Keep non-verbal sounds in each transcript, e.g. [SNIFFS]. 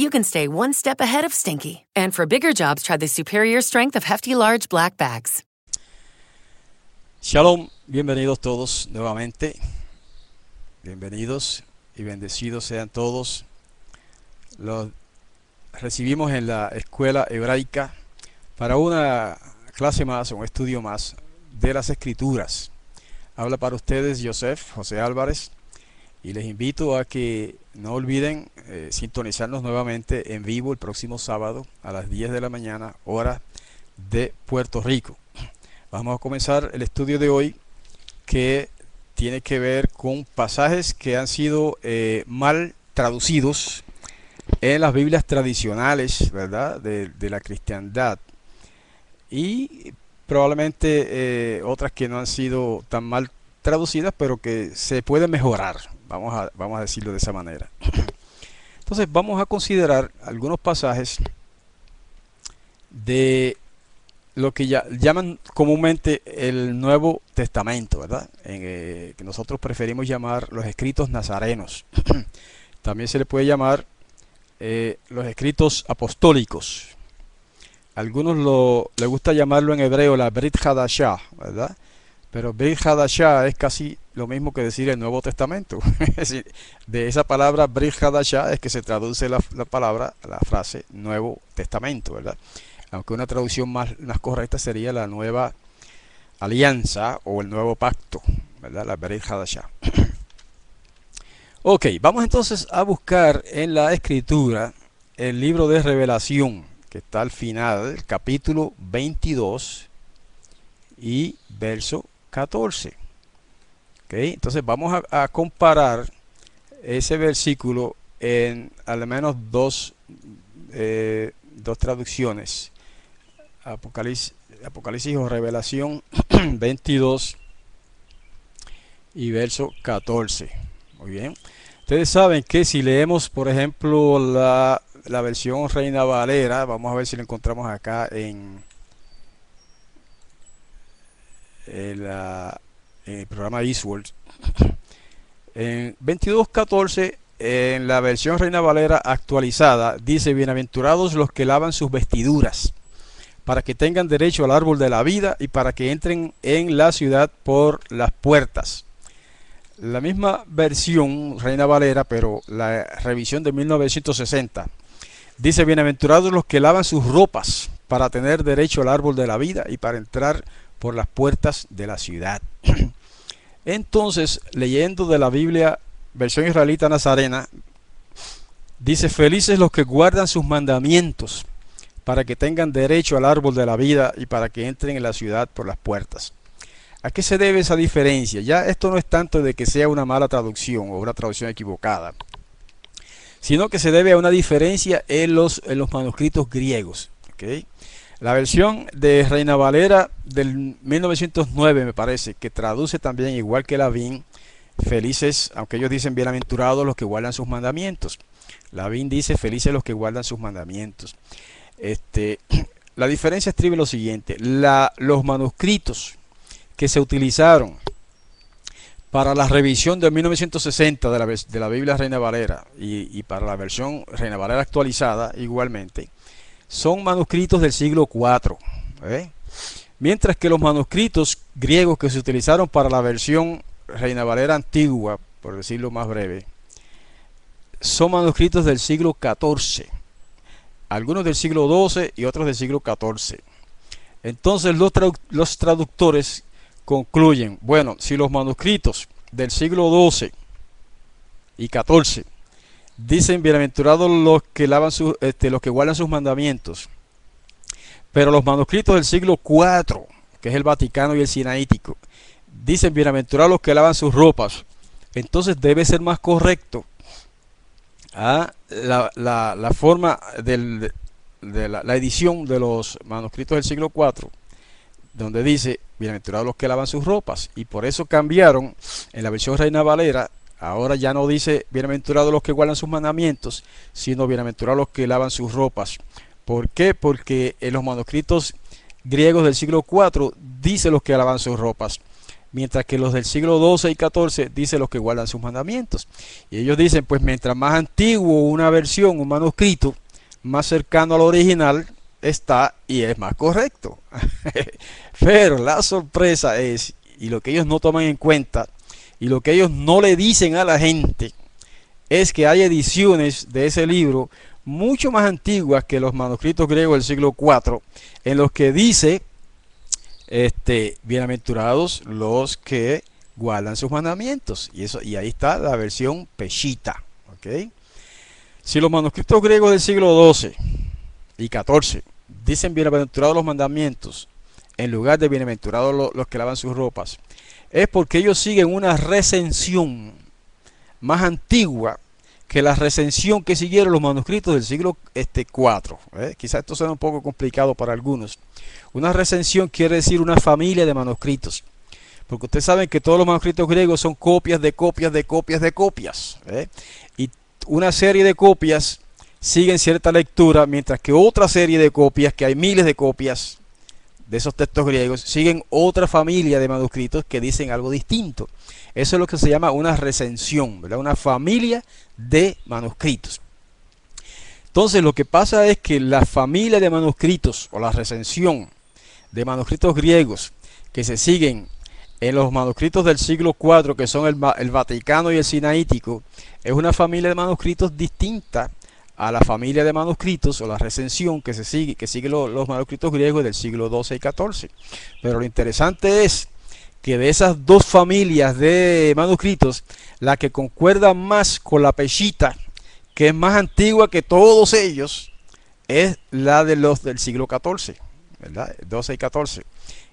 you can stay one step ahead of stinky. And for bigger jobs, try the superior strength of Hefty Large Black Bags. Shalom, bienvenidos todos nuevamente. Bienvenidos y bendecidos sean todos. Los recibimos en la escuela hebraica para una clase más, un estudio más de las escrituras. Habla para ustedes Joseph José Álvarez y les invito a que no olviden eh, sintonizarnos nuevamente en vivo el próximo sábado a las 10 de la mañana, hora de Puerto Rico. Vamos a comenzar el estudio de hoy que tiene que ver con pasajes que han sido eh, mal traducidos en las Biblias tradicionales, ¿verdad? De, la cristiandad. Y probablemente eh, otras que no han sido tan mal traducidas, pero que se pueden mejorar, vamos a, vamos a decirlo de esa manera. [COUGHS] Entonces vamos a considerar algunos pasajes de lo que llaman comúnmente el Nuevo Testamento, ¿verdad? Eh, que nosotros preferimos llamar los escritos nazarenos. [COUGHS] También se le puede llamar eh, los escritos apostólicos. Algunos lo, le gusta llamarlo en hebreo la Brit Hadashah, ¿verdad? Pero Brit Hadashah es casi lo mismo que decir el Nuevo Testamento. [LAUGHS] es decir, de esa palabra Brit Hadashah es que se traduce la, la, palabra, la frase Nuevo Testamento, ¿verdad? Aunque una traducción más, más correcta sería la Nueva Alianza o el Nuevo Pacto, ¿verdad? La Brit Hadashah. ok, vamos entonces a buscar en la Escritura el libro de Revelación que está al final capítulo 22 y verso 14. ¿Okay? Entonces vamos a, a, comparar ese versículo en al menos dos, eh, dos traducciones. Apocalipsis, o Revelación [CLEARS THROAT] 22 y verso 14. Muy bien. Ustedes saben que si leemos, por ejemplo, la la versión Reina Valera. Vamos a ver si la encontramos acá en, la, el programa Eastworld. En 22.14, en la versión Reina Valera actualizada, dice, bienaventurados los que lavan sus vestiduras, para que tengan derecho al árbol de la vida y para que entren en la ciudad por las puertas. La misma versión Reina Valera, pero la revisión de 1960 Dice, bienaventurados los que lavan sus ropas para tener derecho al árbol de la vida y para entrar por las puertas de la ciudad. [CLEARS THROAT] Entonces, leyendo de la Biblia, versión israelita nazarena, dice, felices los que guardan sus mandamientos para que tengan derecho al árbol de la vida y para que entren en la ciudad por las puertas. ¿A qué se debe esa diferencia? Ya esto no es tanto de que sea una mala traducción o una traducción equivocada sino que se debe a una diferencia en los, en los manuscritos griegos. ¿okay? La versión de Reina Valera del 1909 me parece, que traduce también igual que la felices, aunque ellos dicen bienaventurados los que guardan sus mandamientos. La dice felices los que guardan sus mandamientos. Este, [CLEARS THROAT] la diferencia escribe lo siguiente, los manuscritos que se utilizaron para la revisión de 1960 de la, de la Biblia Reina Valera y, para la versión Reina Valera actualizada igualmente, son manuscritos del siglo IV. ¿eh? Mientras que los manuscritos griegos que se utilizaron para la versión Reina Valera antigua, por decirlo más breve, son manuscritos del siglo XIV. Algunos del siglo XII y otros del siglo XIV. Entonces los, los traductores concluyen, bueno, si los manuscritos del siglo XII y XIV dicen bienaventurados los que lavan sus, este, los que guardan sus mandamientos, pero los manuscritos del siglo IV, que es el Vaticano y el Sinaítico, dicen bienaventurados los que lavan sus ropas, entonces debe ser más correcto a ¿ah? la, forma de la, la, edición de los manuscritos del siglo IV, donde dice, bienaventurados los que lavan sus ropas, y por eso cambiaron en la versión Reina Valera, ahora ya no dice bienaventurados los que guardan sus mandamientos, sino bienaventurados los que lavan sus ropas. ¿Por qué? Porque en los manuscritos griegos del siglo IV dice los que lavan sus ropas mientras que los del siglo XII y XIV dicen los que guardan sus mandamientos. Y ellos dicen, pues mientras más antiguo una versión, un manuscrito, más cercano al original está y es más correcto. [LAUGHS] Pero la sorpresa es, y lo que ellos no toman en cuenta, y lo que ellos no le dicen a la gente, es que hay ediciones de ese libro mucho más antiguas que los manuscritos griegos del siglo IV, en los que dice este, bienaventurados los que guardan sus mandamientos. Y, eso, y ahí está la versión peshita. Si los manuscritos griegos del siglo XII y XIV dicen bienaventurados los mandamientos en lugar de bienaventurados los que lavan sus ropas, es porque ellos siguen una recensión más antigua que la recensión que siguieron los manuscritos del siglo este, IV. ¿eh? Quizás esto sea un poco complicado para algunos. Una recensión quiere decir una familia de manuscritos. Porque ustedes saben que todos los manuscritos griegos son copias de copias de copias de copias. ¿eh? Y una serie de copias siguen cierta lectura, mientras que otra serie de copias, que hay miles de copias de esos textos griegos, siguen otra familia de manuscritos que dicen algo distinto. Eso es lo que se llama una recensión, ¿verdad? una familia de manuscritos. Entonces lo que pasa es que la familia de manuscritos o la recensión de manuscritos griegos que se siguen en los manuscritos del siglo IV, que son el, Vaticano y el Sinaítico, es una familia de manuscritos distinta a la familia de manuscritos o la recensión que se sigue, que los manuscritos griegos del siglo XII y XIV. Pero lo interesante es que de esas dos familias de manuscritos, la que concuerda más con la Peshita, que es más antigua que todos ellos, es la de los del siglo XIV, ¿verdad? 12 y 14.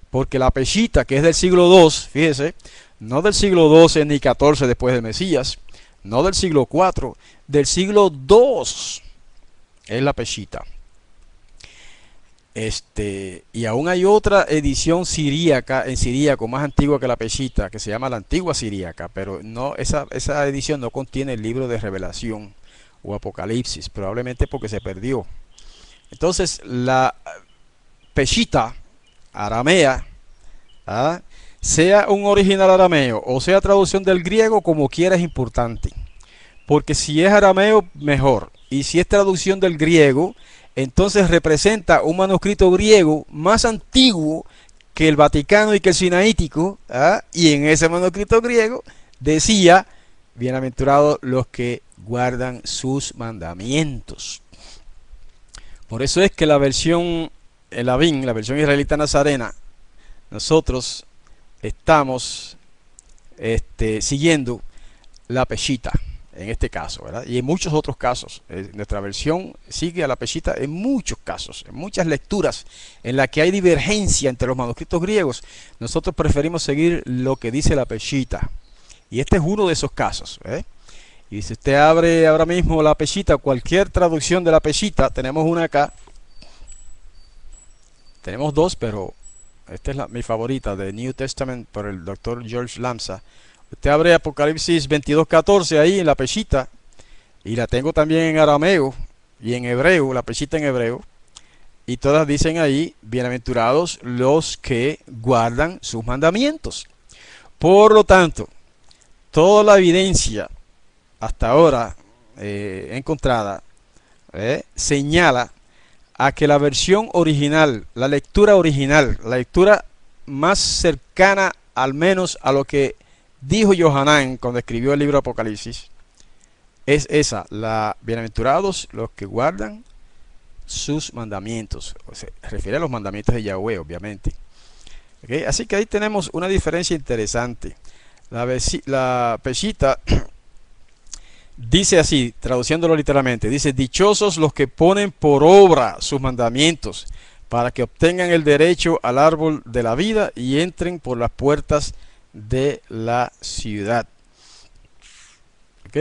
Porque la Peshita, que es del siglo II, fíjese, no del siglo XII ni XIV después de Mesías, no del siglo IV, del siglo II es la Peshita. Este, y aún hay otra edición siríaca, en siríaco, más antigua que la Peshita, que se llama la antigua siríaca, pero no, esa, esa edición no contiene el libro de revelación o apocalipsis, probablemente porque se perdió. Entonces, la Peshita aramea, ¿ah? sea un original arameo o sea traducción del griego, como quiera es importante. Porque si es arameo, mejor. Y si es traducción del griego, entonces representa un manuscrito griego más antiguo que el Vaticano y que el Sinaítico, ¿ah? y en ese manuscrito griego decía, bienaventurados los que guardan sus mandamientos. Por eso es que la versión el Avín, la versión israelita nazarena, nosotros estamos este, siguiendo la peshita en este caso, ¿verdad? Y en muchos otros casos. Eh, nuestra versión sigue a la peshita en muchos casos, en muchas lecturas en las que hay divergencia entre los manuscritos griegos. Nosotros preferimos seguir lo que dice la peshita. Y este es uno de esos casos. ¿eh? Y si usted abre ahora mismo la peshita, cualquier traducción de la peshita, tenemos una acá. Tenemos dos, pero esta es la, mi favorita, de New Testament por el doctor George Lamsa Usted abre Apocalipsis 22.14 ahí en la pechita. Y la tengo también en arameo y en hebreo, la pechita en hebreo. Y todas dicen ahí, bienaventurados los que guardan sus mandamientos. Por lo tanto, toda la evidencia hasta ahora eh, encontrada eh, señala a que la versión original, la lectura original, la lectura más cercana al menos a lo que dijo Johanán cuando escribió el libro Apocalipsis, es esa, la bienaventurados los que guardan sus mandamientos. se refiere a los mandamientos de Yahweh, obviamente. Así que ahí tenemos una diferencia interesante. La, la [CLEARS THROAT] dice así, traduciéndolo literalmente, dice, dichosos los que ponen por obra sus mandamientos para que obtengan el derecho al árbol de la vida y entren por las puertas de la ciudad.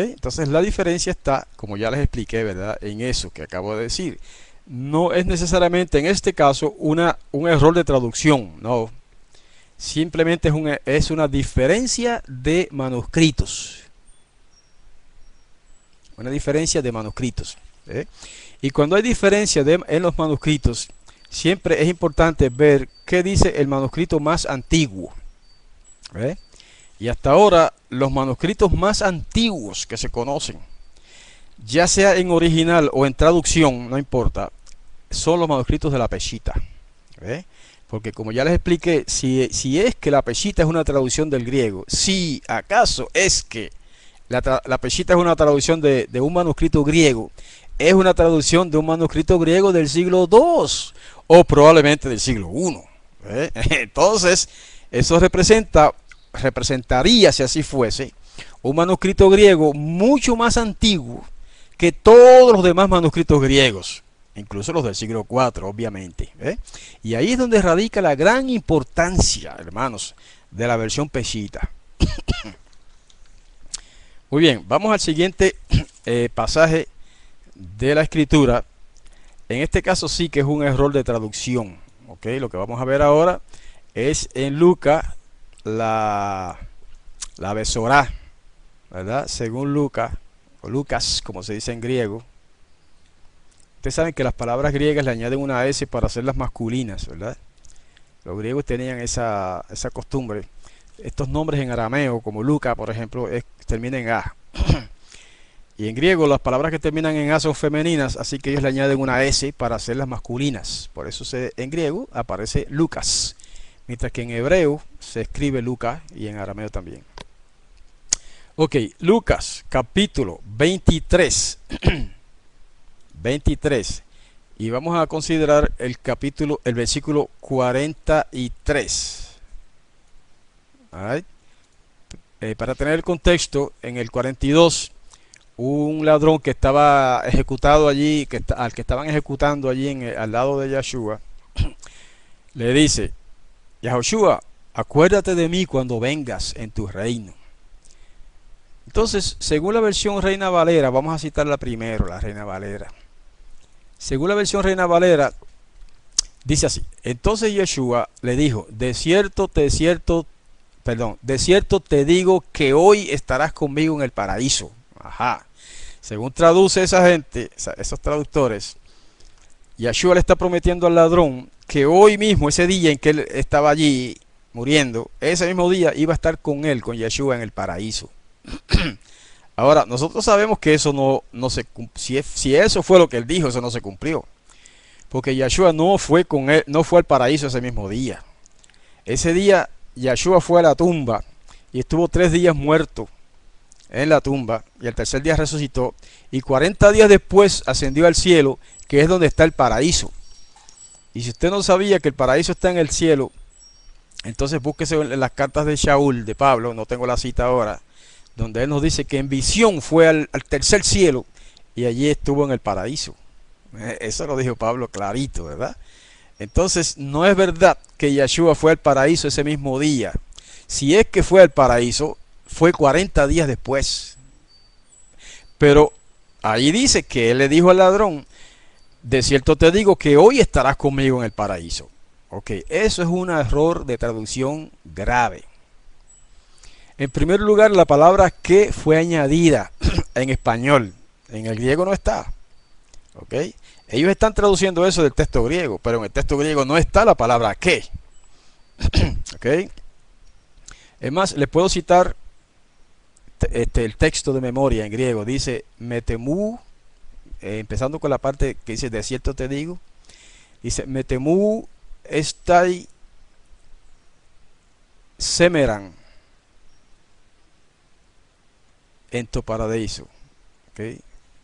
Entonces la diferencia está, como ya les expliqué, ¿verdad? En eso que acabo de decir. No es necesariamente en este caso una, un error de traducción, no. Simplemente es una, es una diferencia de manuscritos. Una diferencia de manuscritos. ¿eh? Y cuando hay diferencia de, en los manuscritos, siempre es importante ver qué dice el manuscrito más antiguo. ¿Eh? Y hasta ahora los manuscritos más antiguos que se conocen, ya sea en original o en traducción, no importa, son los manuscritos de la Peshita. Porque como ya les expliqué, si, si, es que la Peshita es una traducción del griego, si acaso es que la, la Peshita es una traducción de, de, un manuscrito griego, es una traducción de un manuscrito griego del siglo II o probablemente del siglo I. [LAUGHS] Entonces, eso representa representaría, si así fuese, un manuscrito griego mucho más antiguo que todos los demás manuscritos griegos, incluso los del siglo IV, obviamente. ¿eh? Y ahí es donde radica la gran importancia, hermanos, de la versión Peshita. [COUGHS] Muy bien, vamos al siguiente [COUGHS] eh, pasaje de la escritura. En este caso sí que es un error de traducción. ¿ok? Lo que vamos a ver ahora es en Lucas la, la besorá, ¿verdad? Según Lucas, o Lucas, como se dice en griego. Ustedes saben que las palabras griegas le añaden una S para hacerlas masculinas, ¿verdad? Los griegos tenían esa, esa costumbre. Estos nombres en arameo, como Lucas, por ejemplo, terminan en A. y en griego las palabras que terminan en A son femeninas, así que ellos le añaden una S para hacerlas masculinas. Por eso se, en griego aparece Lucas mientras que en hebreo se escribe Lucas y en arameo también. Ok, Lucas capítulo 23. 23. [CLEARS THROAT] Y vamos a considerar el capítulo, el versículo 43. Eh, para tener el contexto, en el 42, un ladrón que estaba ejecutado allí, que, al que estaban ejecutando allí al lado de Yeshua, [CLEARS THROAT] le dice, Yahushua, acuérdate de mí cuando vengas en tu reino. Entonces, según la versión Reina Valera, vamos a citarla primero, la Reina Valera. Según la versión Reina Valera, dice así: Entonces Yeshua le dijo: De cierto, de cierto, perdón, de cierto te digo que hoy estarás conmigo en el paraíso. Ajá. Según traduce esa gente, esos traductores, Yeshua le está prometiendo al ladrón que hoy mismo, ese día en que él estaba allí muriendo, ese mismo día iba a estar con él, con Yeshua en el paraíso. [CLEARS THROAT] Ahora, nosotros sabemos que eso no, no se si, si eso fue lo que él dijo, eso no se cumplió. Porque Yeshua no fue con él, no fue al paraíso ese mismo día. Ese día Yeshua fue a la tumba y estuvo tres días muerto en la tumba y el tercer día resucitó y 40 días después ascendió al cielo, que es donde está el paraíso. Y si usted no sabía que el paraíso está en el cielo, entonces búsquese en las cartas de Shaul, de Pablo, no tengo la cita ahora, donde él nos dice que en visión fue al, tercer cielo y allí estuvo en el paraíso. Eh, eso lo dijo Pablo clarito, ¿verdad? Entonces no es verdad que Yeshua fue al paraíso ese mismo día. Si es que fue al paraíso, fue 40 días después. Pero ahí dice que él le dijo al ladrón, de cierto te digo que hoy estarás conmigo en el paraíso. Ok, eso es un error de traducción grave. En primer lugar, la palabra que fue añadida [CLEARS THROAT] en español, en el griego no está. Ok, ellos están traduciendo eso del texto griego, pero en el texto griego no está la palabra que. [CLEARS THROAT] ok, es más, le puedo citar este, el texto de memoria en griego. Dice, metemu eh, empezando con la parte que dice, de cierto te digo, dice, Metemu estai semeran en tu paraíso.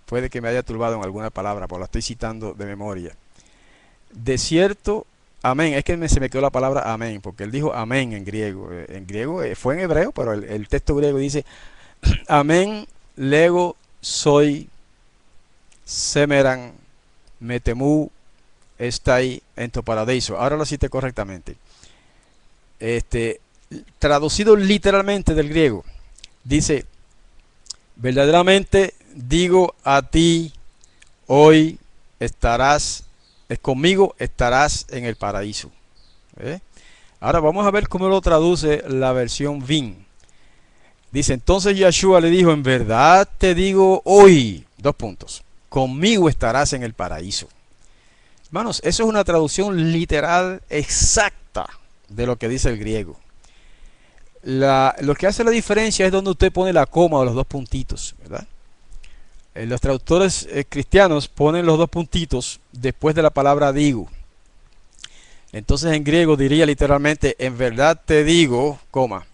puede que me haya turbado en alguna palabra, porque la estoy citando de memoria. De cierto, amén, es que se me quedó la palabra amén, porque él dijo amén en griego. Eh, en griego eh, fue en hebreo, pero el, texto griego dice amén, lego, soy, semeran, metemu, estai en tu paradiso. Ahora lo cité correctamente. Este, traducido literalmente del griego, dice, verdaderamente digo a ti, hoy estarás, es conmigo estarás en el paraíso. ¿eh? Ahora vamos a ver cómo lo traduce la versión VIN. Dice, entonces Yeshua le dijo, en verdad te digo hoy, dos puntos, conmigo estarás en el paraíso. Hermanos, eso es una traducción literal exacta de lo que dice el griego. lo que hace la diferencia es donde usted pone la coma o los dos puntitos, ¿verdad? Eh, los traductores eh, cristianos ponen los dos puntitos después de la palabra digo. Entonces en griego diría literalmente, en verdad te digo, coma,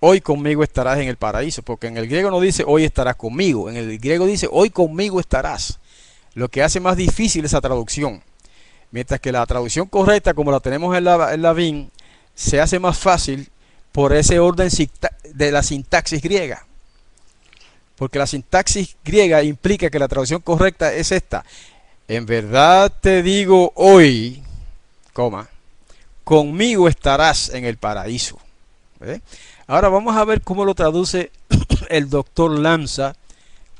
hoy conmigo estarás en el paraíso, porque en el griego no dice hoy estarás conmigo, en el griego dice hoy conmigo estarás, lo que hace más difícil esa traducción. Mientras que la traducción correcta, como la tenemos en la, en la VIN, se hace más fácil por ese orden de la sintaxis griega porque la sintaxis griega implica que la traducción correcta es esta. En verdad te digo hoy, coma, conmigo estarás en el paraíso. Ahora vamos a ver cómo lo traduce [CLEARS THROAT] el doctor Lanza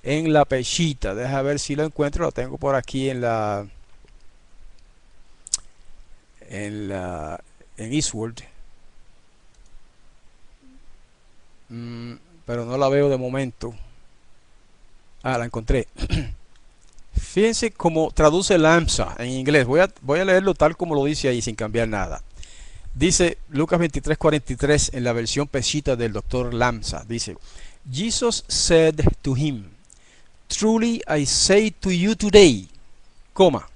en la pechita. Deja ver si lo encuentro, lo tengo por aquí en la en la en Eastwood. Mm, pero no la veo de momento. Ah, la encontré. [CLEARS THROAT] Fíjense cómo traduce Lamsa en inglés. Voy a, voy a leerlo tal como lo dice ahí, sin cambiar nada. Dice Lucas 23:43 en la versión pesita del doctor Lamsa. Dice, Jesus said to him, Truly I say to you today, coma,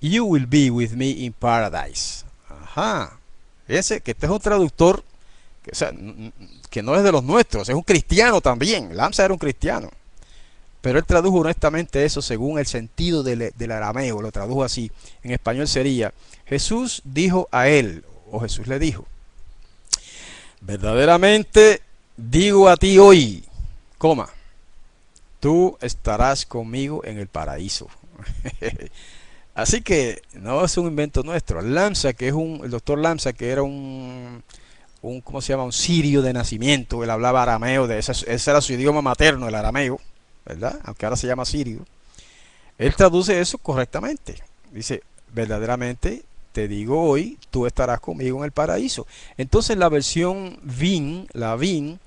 you will be with me in paradise. Ajá. Fíjense que este es un traductor que, que no es de los nuestros, es un cristiano también. Lamsa era un cristiano. Pero él tradujo honestamente eso según el sentido del, arameo, lo tradujo así. En español sería, Jesús dijo a él, o Jesús le dijo, verdaderamente digo a ti hoy, coma, tú estarás conmigo en el paraíso. [LAUGHS] Así que no es un invento nuestro. Lamsa, que es un, el doctor Lamsa, que era un, un, ¿cómo se llama? Un sirio de nacimiento, él hablaba arameo, de ese, ese era su idioma materno, el arameo. ¿verdad? Aunque ahora se llama sirio. Él traduce eso correctamente. Dice, verdaderamente te digo hoy, tú estarás conmigo en el paraíso. Entonces la versión VIN, la VIN,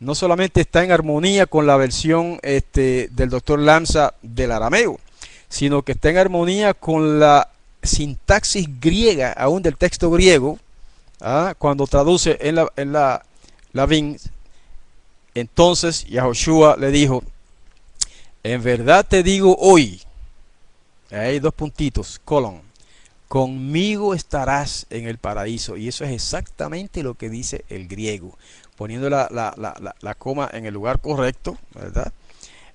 no solamente está en armonía con la versión este, del doctor Lanza del arameo, sino que está en armonía con la sintaxis griega, aún del texto griego, ¿ah? cuando traduce en la, en la, la VIN, entonces Yahoshua le dijo, en verdad te digo hoy, hay dos puntitos, colon, conmigo estarás en el paraíso. Y eso es exactamente lo que dice el griego, poniendo la, la, coma en el lugar correcto, ¿verdad?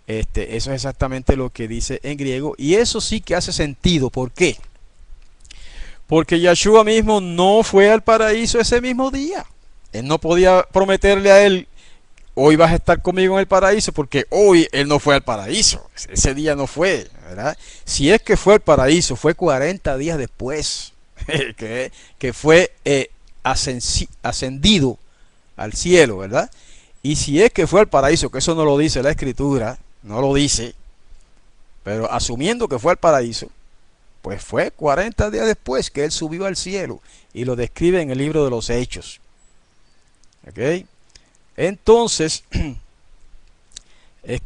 Este, eso es exactamente lo que dice en griego. Y eso sí que hace sentido. ¿Por qué? Porque Yeshua mismo no fue al paraíso ese mismo día. Él no podía prometerle a él hoy vas a estar conmigo en el paraíso, porque hoy él no fue al paraíso, ese día no fue, ¿verdad? Si es que fue al paraíso, fue 40 días después [LAUGHS] que, fue eh, ascendido al cielo, ¿verdad? Y si es que fue al paraíso, que eso no lo dice la escritura, no lo dice, pero asumiendo que fue al paraíso, pues fue 40 días después que él subió al cielo y lo describe en el libro de los Hechos. ¿Ok? Entonces, [CLEARS THROAT] es,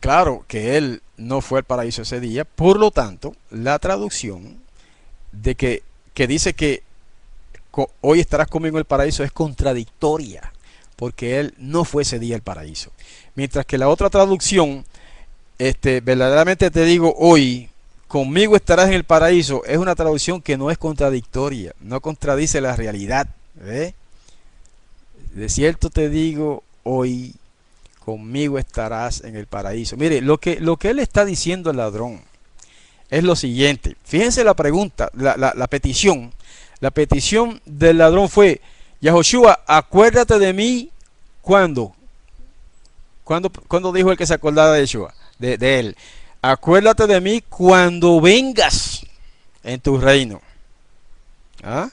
claro que él no fue al paraíso ese día, por lo tanto, la traducción de que, que dice que hoy estarás conmigo en el paraíso es contradictoria, porque él no fue ese día al paraíso. Mientras que la otra traducción, este, verdaderamente te digo hoy, conmigo estarás en el paraíso, es una traducción que no es contradictoria, no contradice la realidad. De cierto te digo hoy, conmigo estarás en el paraíso. Mire, lo que, lo que él está diciendo al ladrón es lo siguiente. Fíjense la pregunta, la, la petición. La petición del ladrón fue, Yahoshua, acuérdate de mí cuando. ¿Cuándo, dijo el que se acordaba de Yeshua? De, de él. Acuérdate de mí cuando vengas en tu reino. ¿Ah?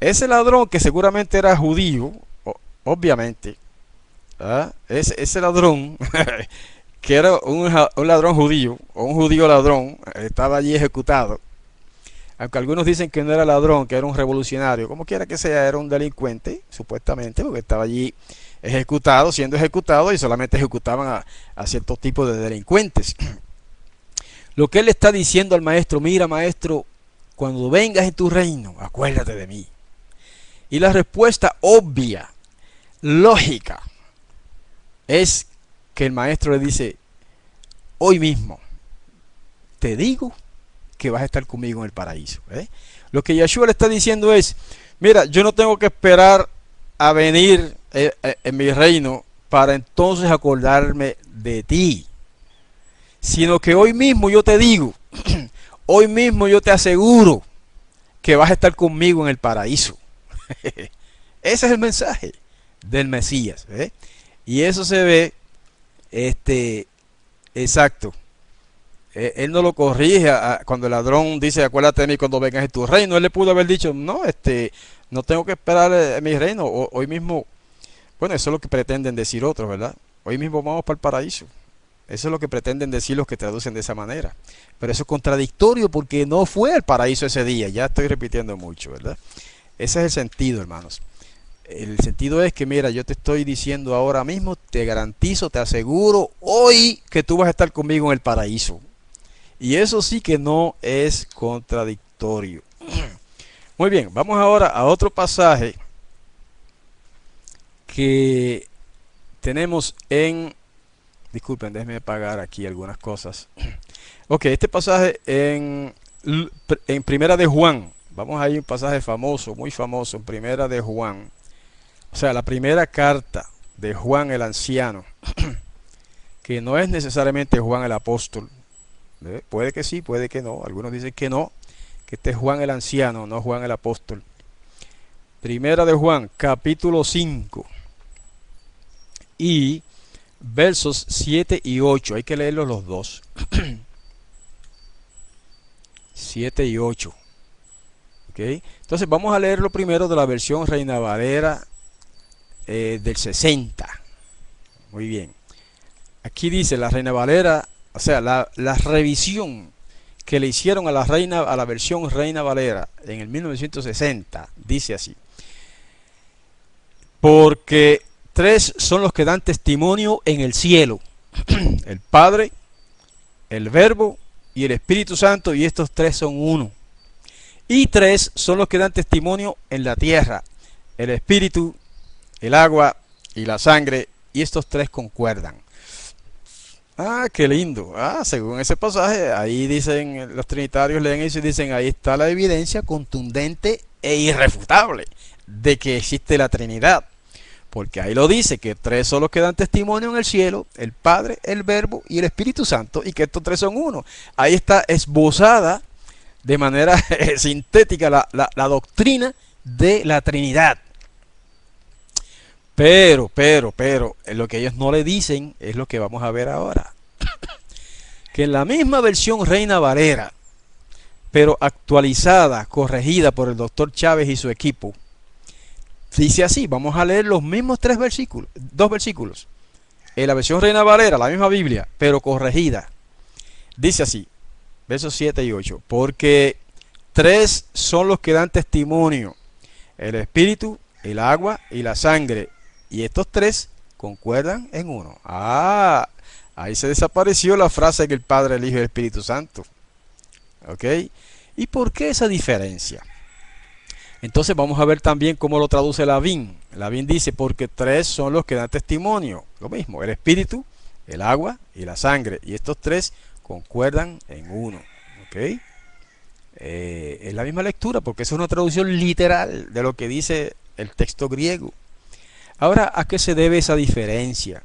Ese ladrón que seguramente era judío, obviamente, ese, ladrón, [LAUGHS] que era un, ladrón judío, o un judío ladrón, estaba allí ejecutado. Aunque algunos dicen que no era ladrón, que era un revolucionario, como quiera que sea, era un delincuente, supuestamente, porque estaba allí ejecutado, siendo ejecutado, y solamente ejecutaban a, a ciertos tipos de delincuentes. [CLEARS THROAT] Lo que él está diciendo al maestro, mira maestro, cuando vengas en tu reino, acuérdate de mí. Y la respuesta obvia, lógica, es que el maestro le dice, hoy mismo, te digo que vas a estar conmigo en el paraíso. ¿eh? Lo que Yeshua le está diciendo es, mira, yo no tengo que esperar a venir eh, eh, en mi reino para entonces acordarme de ti, sino que hoy mismo yo te digo, [CLEARS THROAT] hoy mismo yo te aseguro que vas a estar conmigo en el paraíso. [LAUGHS] Ese es el mensaje del Mesías. ¿eh? Y eso se ve, este, exacto. E, él no lo corrige cuando el ladrón dice, acuérdate de mí cuando vengas en tu reino. Él le pudo haber dicho, no, este, no tengo que esperar en mi reino. hoy mismo, bueno, eso es lo que pretenden decir otros, ¿verdad? Hoy mismo vamos para el paraíso. Eso es lo que pretenden decir los que traducen de esa manera. Pero eso es contradictorio porque no fue al paraíso ese día. Ya estoy repitiendo mucho, ¿verdad? Ese es el sentido, hermanos. El sentido es que, mira, yo te estoy diciendo ahora mismo, te garantizo, te aseguro hoy que tú vas a estar conmigo en el paraíso. Y eso sí que no es contradictorio. [CLEARS THROAT] Muy bien, vamos ahora a otro pasaje que tenemos en Disculpen, déjenme apagar aquí algunas cosas. [CLEARS THROAT] Ok, este pasaje en, en Primera de Juan. Vamos a ir un pasaje famoso, muy famoso, en Primera de Juan. O sea, la primera carta de Juan el anciano, [CLEARS THROAT] que no es necesariamente Juan el apóstol. Puede que sí, puede que no. Algunos dicen que no, que este es Juan el anciano, no Juan el apóstol. Primera de Juan, capítulo 5. Y versos 7 y 8. Hay que leerlos los dos. [CLEARS THROAT] 7 y 8. ¿Okay? Entonces vamos a leerlo primero de la versión Reina Valera eh, del 60. Muy bien. Aquí dice la Reina Valera, o sea, la, la revisión que le hicieron a la reina a la versión Reina Valera en el 1960 dice así porque Tres son los que dan testimonio en el cielo. [CLEARS THROAT] El Padre, el Verbo y el Espíritu Santo, y estos tres son uno. Y tres son los que dan testimonio en la tierra. El Espíritu, el agua y la sangre, y estos tres concuerdan. Ah, qué lindo. Ah, según ese pasaje, ahí dicen, los trinitarios leen eso y dicen, ahí está la evidencia contundente e irrefutable de que existe la Trinidad. Porque ahí lo dice, que tres son los que dan testimonio en el cielo, el Padre, el Verbo y el Espíritu Santo, y que estos tres son uno. Ahí está esbozada de manera [LAUGHS] sintética la, la doctrina de la Trinidad. Pero, pero, pero, lo que ellos no le dicen es lo que vamos a ver ahora. [COUGHS] que en la misma versión Reina Valera, pero actualizada, corregida por el doctor Chávez y su equipo, Dice así, vamos a leer los mismos tres versículos, dos versículos. En la versión Reina Valera, la misma Biblia, pero corregida. Dice así, versos 7 y 8, porque tres son los que dan testimonio, el espíritu, el agua y la sangre, y estos tres concuerdan en uno. Ah, ahí se desapareció la frase que el Padre, el Hijo y el Espíritu Santo. ¿Ok? ¿Y por qué esa diferencia? Entonces vamos a ver también cómo lo traduce Lavín. Lavín dice, porque tres son los que dan testimonio. Lo mismo, el espíritu, el agua y la sangre. Y estos tres concuerdan en uno. ¿Ok? Eh, es la misma lectura porque es una traducción literal de lo que dice el texto griego. Ahora, ¿a qué se debe esa diferencia?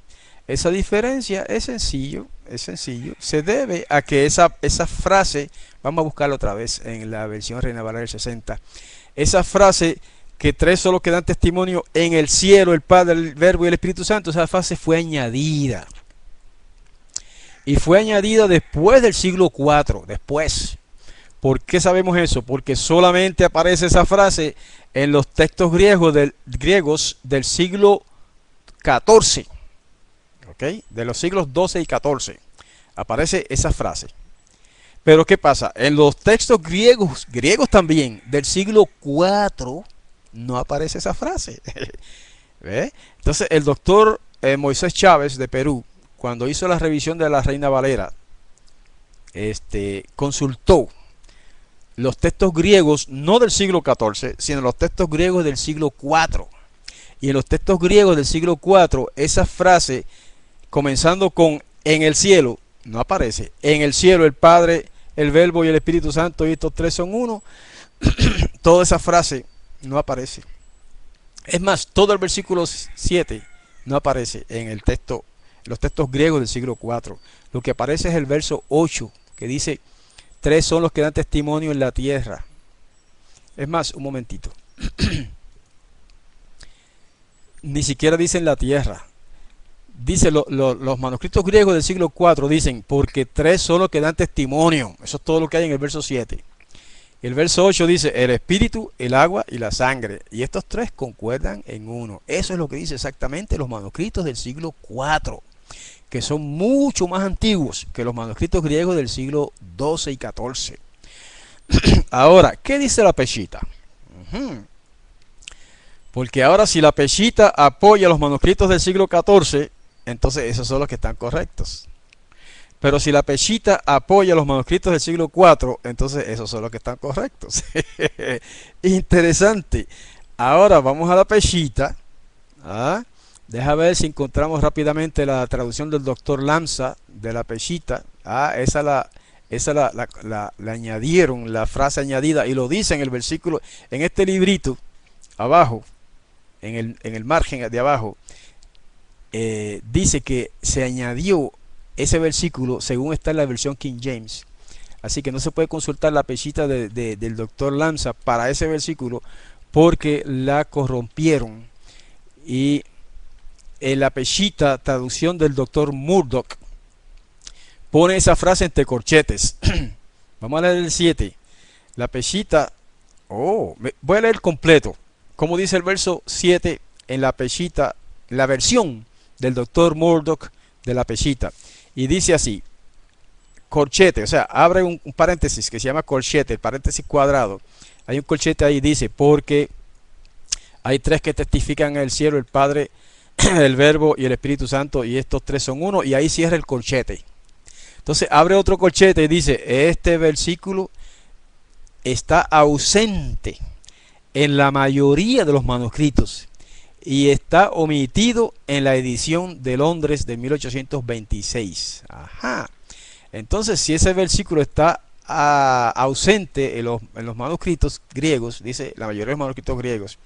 Esa diferencia es sencillo, es sencillo. Se debe a que esa, esa frase, vamos a buscarla otra vez en la versión Reina Valera 60, esa frase que tres solo que dan testimonio en el cielo, el Padre, el Verbo y el Espíritu Santo, esa frase fue añadida. Y fue añadida después del siglo IV, después. ¿Por qué sabemos eso? Porque solamente aparece esa frase en los textos griegos del, griegos del siglo XIV. ¿Ok? De los siglos XII y XIV. Aparece esa frase. Pero ¿qué pasa? En los textos griegos, griegos también, del siglo IV, no aparece esa frase. [LAUGHS] Entonces el doctor eh, Moisés Chávez de Perú, cuando hizo la revisión de la Reina Valera, este, consultó los textos griegos, no del siglo XIV, sino los textos griegos del siglo IV. Y en los textos griegos del siglo IV, esa frase, comenzando con en el cielo, no aparece. En el cielo el Padre, el Verbo y el Espíritu Santo, y estos tres son uno. [CLEARS THROAT] Toda esa frase no aparece. Es más, todo el versículo 7 no aparece en el texto, los textos griegos del siglo IV. Lo que aparece es el verso 8, que dice, tres son los que dan testimonio en la tierra. Es más, un momentito. [CLEARS THROAT] Ni siquiera dice en la tierra. Dice los manuscritos griegos del siglo IV dicen, porque tres son los que dan testimonio. Eso es todo lo que hay en el verso 7. El verso 8 dice, el espíritu, el agua y la sangre. Y estos tres concuerdan en uno. Eso es lo que dice exactamente los manuscritos del siglo IV, que son mucho más antiguos que los manuscritos griegos del siglo XII y XIV. [CLEARS THROAT] ahora, ¿qué dice la pechita? Porque ahora si la pechita apoya los manuscritos del siglo XIV, entonces esos son los que están correctos. Pero si la pechita apoya los manuscritos del siglo IV, entonces esos son los que están correctos. [LAUGHS] Interesante. Ahora vamos a la pechita. ¿ah? Deja ver si encontramos rápidamente la traducción del doctor Lanza de la pechita. Ah, esa la, esa la, la, añadieron, la frase añadida, y lo dice en el versículo, en este librito, abajo, en el, en el margen de abajo, eh, dice que se añadió ese versículo según está en la versión King James. Así que no se puede consultar la pechita del doctor Lanza para ese versículo porque la corrompieron. Y en la pechita, traducción del doctor Murdoch, pone esa frase entre corchetes. [CLEARS THROAT] Vamos a leer el 7. La pechita, oh, voy a leer completo. Como dice el verso 7 en la pechita, la versión del doctor Murdoch de la pechita. Y dice así, corchete, o sea, abre un, paréntesis que se llama corchete, el paréntesis cuadrado. Hay un corchete ahí, dice, porque hay tres que testifican en el cielo, el Padre, [CLEARS THROAT] el Verbo y el Espíritu Santo, y estos tres son uno, y ahí cierra el corchete. Entonces abre otro corchete y dice, este versículo está ausente en la mayoría de los manuscritos y está omitido en la edición de Londres de 1826. Ajá. Entonces, si ese versículo está ah, ausente en los, en los, manuscritos griegos, dice la mayoría de los manuscritos griegos,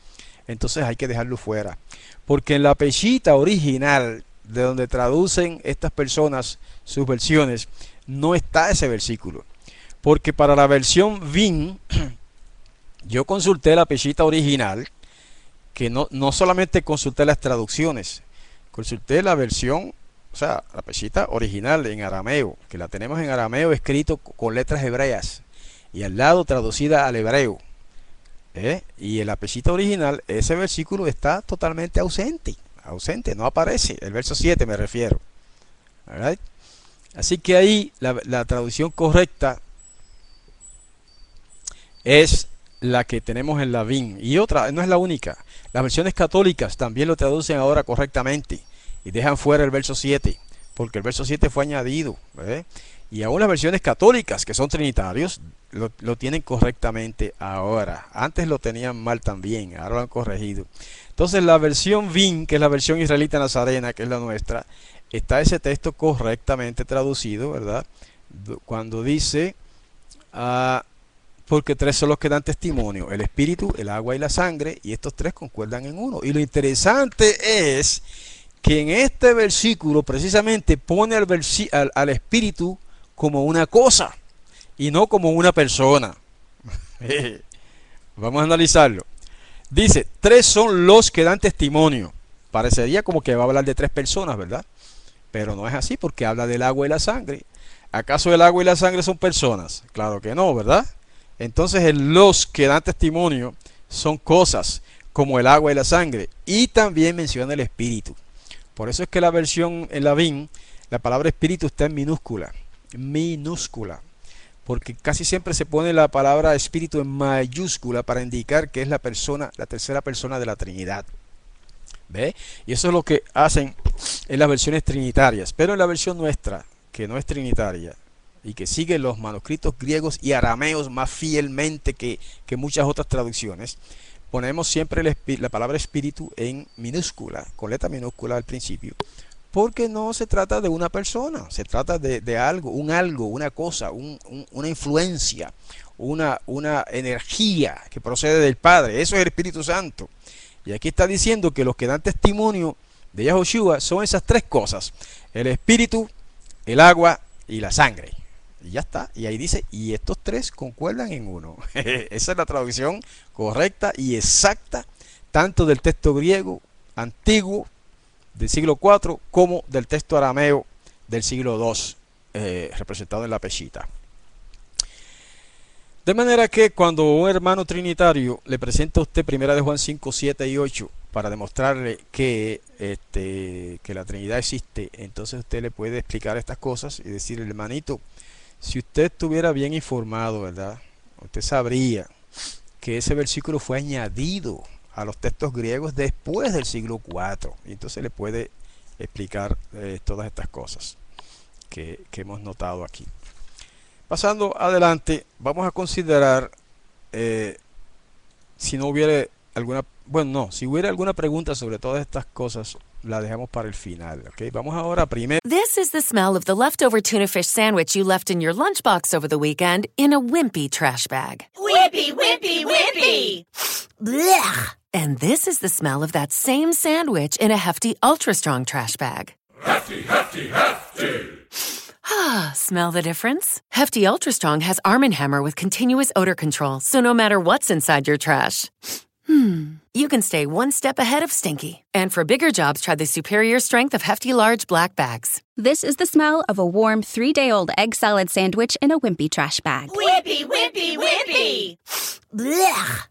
entonces hay que dejarlo fuera. Porque en la pechita original, de donde traducen estas personas sus versiones, no está ese versículo. Porque para la versión VIN, [CLEARS THROAT] yo consulté la pechita original, que no, no solamente consulté las traducciones, consulté la versión, o sea, la pechita original en arameo, que la tenemos en arameo escrito con letras hebreas y al lado traducida al hebreo. ¿Eh? Y en la original ese versículo está totalmente ausente, ausente, no aparece, el verso 7 me refiero. Así que ahí la, traducción correcta es la que tenemos en la VIN. Y otra, no es la única. Las versiones católicas también lo traducen ahora correctamente y dejan fuera el verso 7, porque el verso 7 fue añadido. Y aún las versiones católicas, que son trinitarios, lo, tienen correctamente ahora. Antes lo tenían mal también, ahora lo han corregido. Entonces la versión VIN, que es la versión israelita nazarena, que es la nuestra, está ese texto correctamente traducido, ¿verdad? Cuando dice... Uh, porque tres son los que dan testimonio, el espíritu, el agua y la sangre, y estos tres concuerdan en uno. Y lo interesante es que en este versículo precisamente pone al, al espíritu como una cosa y no como una persona. [LAUGHS] Vamos a analizarlo. Dice, tres son los que dan testimonio. Parecería como que va a hablar de tres personas, ¿verdad? Pero no es así porque habla del agua y la sangre. ¿Acaso el agua y la sangre son personas? Claro que no, ¿verdad? Entonces los que dan testimonio son cosas como el agua y la sangre. Y también menciona el espíritu. Por eso es que la versión en la BIN, la palabra espíritu está en minúscula. Minúscula. Porque casi siempre se pone la palabra espíritu en mayúscula para indicar que es la persona, la tercera persona de la Trinidad. ¿Ve? Y eso es lo que hacen en las versiones trinitarias. Pero en la versión nuestra, que no es trinitaria, y que sigue los manuscritos griegos y arameos más fielmente que, que muchas otras traducciones, ponemos siempre la palabra espíritu en minúscula, con letra minúscula al principio, porque no se trata de una persona, se trata de, algo, un algo, una cosa, una influencia, una, una energía que procede del Padre. Eso es el Espíritu Santo. Y aquí está diciendo que los que dan testimonio de Yahushua son esas tres cosas: el Espíritu, el agua y la sangre. Y ya está. Y ahí dice, y estos tres concuerdan en uno. [LAUGHS] Esa es la traducción correcta y exacta, tanto del texto griego antiguo del siglo IV como del texto arameo del siglo II, eh, representado en la pechita. De manera que cuando un hermano trinitario le presenta a usted primera de Juan 5, 7 y 8 para demostrarle que, este, que la Trinidad existe, entonces usted le puede explicar estas cosas y decirle, hermanito, si usted estuviera bien informado, ¿verdad? Usted sabría que ese versículo fue añadido a los textos griegos después del siglo IV. Y entonces le puede explicar eh, todas estas cosas que, hemos notado aquí. Pasando adelante, vamos a considerar eh, si no hubiera alguna, bueno, no, si hubiera alguna pregunta sobre todas estas cosas, la dejamos para el final, ¿ok? Vamos ahora primero. This is the smell of the leftover tuna fish sandwich you left in your lunchbox over the weekend in a wimpy trash bag. Wimpy, wimpy, wimpy! Blech! And this is the smell of that same sandwich in a hefty, ultra strong trash bag. Hefty, hefty, hefty! Ah, [SIGHS] smell the difference? Hefty Ultra Strong has Arm & Hammer with continuous odor control, so no matter what's inside your trash, [SNIFFS] Hmm. You can stay one step ahead of Stinky. And for bigger jobs, try the superior strength of hefty large black bags. This is the smell of a warm three day old egg salad sandwich in a wimpy trash bag. Wimpy, wimpy, wimpy! Blech.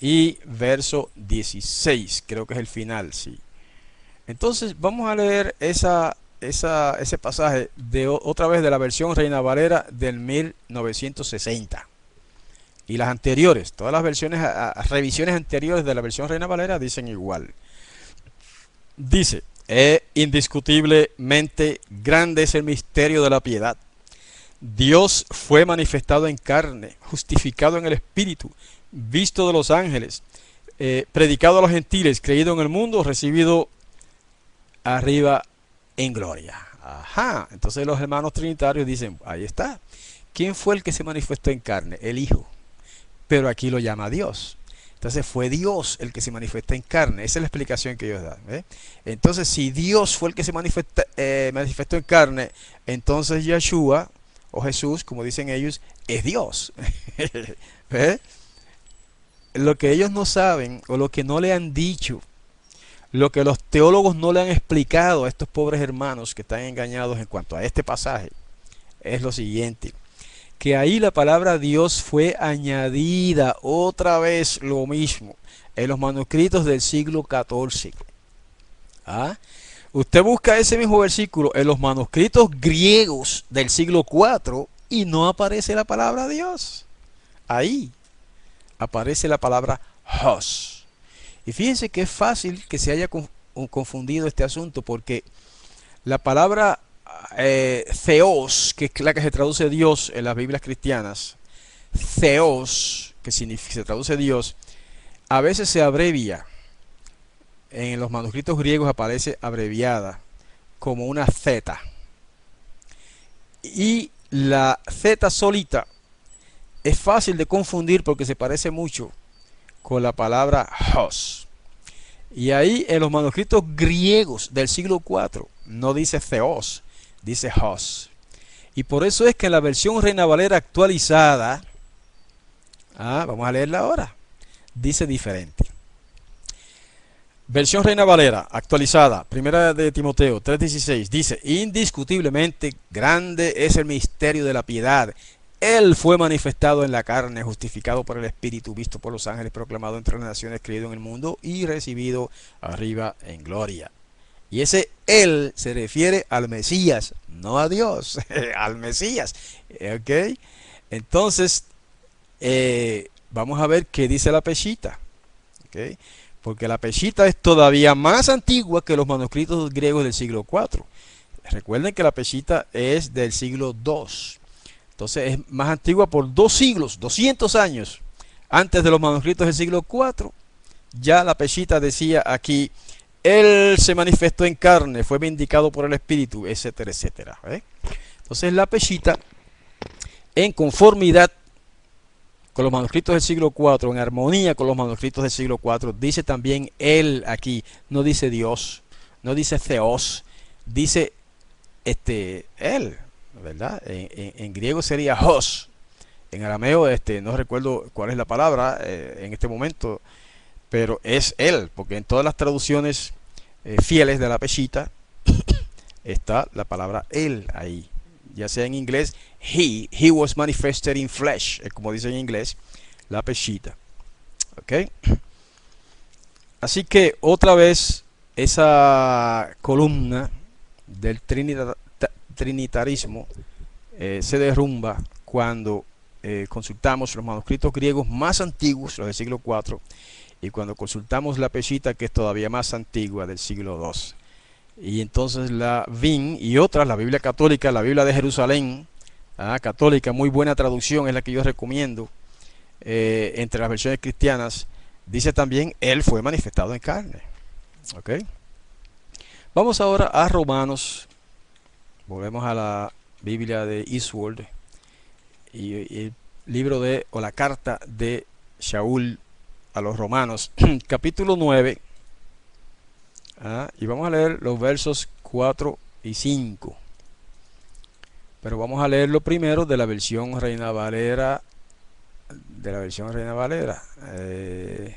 y verso 16, creo que es el final, sí. Entonces vamos a leer esa esa, ese pasaje de otra vez de la versión Reina Valera del 1960 y las anteriores, todas las versiones, revisiones anteriores de la versión Reina Valera dicen igual. Dice, es indiscutiblemente grande es el misterio de la piedad. Dios fue manifestado en carne, justificado en el Espíritu, visto de los ángeles, eh, predicado a los gentiles, creído en el mundo, recibido arriba en gloria. Ajá, entonces los hermanos trinitarios dicen, ahí está. ¿Quién fue el que se manifestó en carne? El Hijo. Pero aquí lo llama Dios. Entonces fue Dios el que se manifestó en carne. Esa es la explicación que ellos dan. Entonces, si Dios fue el que se eh, manifestó en carne, entonces Yeshua o Jesús, como dicen ellos, es Dios. [LAUGHS] Lo que ellos no saben o lo que no le han dicho lo que los teólogos no le han explicado a estos pobres hermanos que están engañados en cuanto a este pasaje es lo siguiente, que ahí la palabra Dios fue añadida otra vez lo mismo en los manuscritos del siglo XIV. ¿Ah? Usted busca ese mismo versículo en los manuscritos griegos del siglo IV y no aparece la palabra Dios. Ahí aparece la palabra Hos. Y fíjense que es fácil que se haya confundido este asunto porque La palabra eh, theos, que es la que se traduce Dios en las Biblias cristianas, theos, que significa, se traduce Dios, a veces se abrevia. En los manuscritos griegos aparece abreviada como una Z. Y la Z solita es fácil de confundir porque se parece mucho con la palabra hos. Y ahí en los manuscritos griegos del siglo IV no dice theos, dice hos. Y por eso es que en la versión Reina Valera actualizada, ah, vamos a leerla ahora, dice diferente. Versión Reina Valera actualizada, primera de Timoteo 3:16, dice, indiscutiblemente grande es el misterio de la piedad. Él fue manifestado en la carne, justificado por el Espíritu, visto por los ángeles, proclamado entre las naciones, creído en el mundo y recibido arriba en gloria. Y ese Él se refiere al Mesías, no a Dios, [LAUGHS] al Mesías. ¿Ok? Entonces, eh, vamos a ver qué dice la pechita. ¿Ok? Porque la pechita es todavía más antigua que los manuscritos griegos del siglo IV. Recuerden que la pechita es del siglo II. Entonces es más antigua por dos siglos, 200 años. Antes de los manuscritos del siglo IV, ya la pechita decía aquí, Él se manifestó en carne, fue vindicado por el Espíritu, etcétera, etcétera. ¿eh? Entonces la pechita, en conformidad con los manuscritos del siglo IV, en armonía con los manuscritos del siglo IV, dice también Él aquí, no dice Dios, no dice Theos, dice este, Él, ¿verdad? En, griego sería hos. En arameo, este, no recuerdo cuál es la palabra eh, en este momento, pero es él, porque en todas las traducciones eh, fieles de la peshita [COUGHS] está la palabra él ahí. Ya sea en inglés, he, he was manifested in flesh, como dice en inglés, la peshita. ¿Ok? Así que otra vez esa columna del Trinidad, trinitarismo eh, se derrumba cuando eh, consultamos los manuscritos griegos más antiguos, los del siglo IV, y cuando consultamos la Peshita, que es todavía más antigua, del siglo II. Y entonces la VIN y otras, la Biblia católica, la Biblia de Jerusalén, ah, católica, muy buena traducción, es la que yo recomiendo, eh, entre las versiones cristianas, dice también, Él fue manifestado en carne. Vamos ahora a Romanos Volvemos a la Biblia de Eastwood y, el libro de, o la carta de Shaul a los romanos, [CLEARS THROAT] capítulo 9. Ah, y vamos a leer los versos 4 y 5. Pero vamos a leerlo primero de la versión Reina Valera. De la versión Reina Valera. Eh,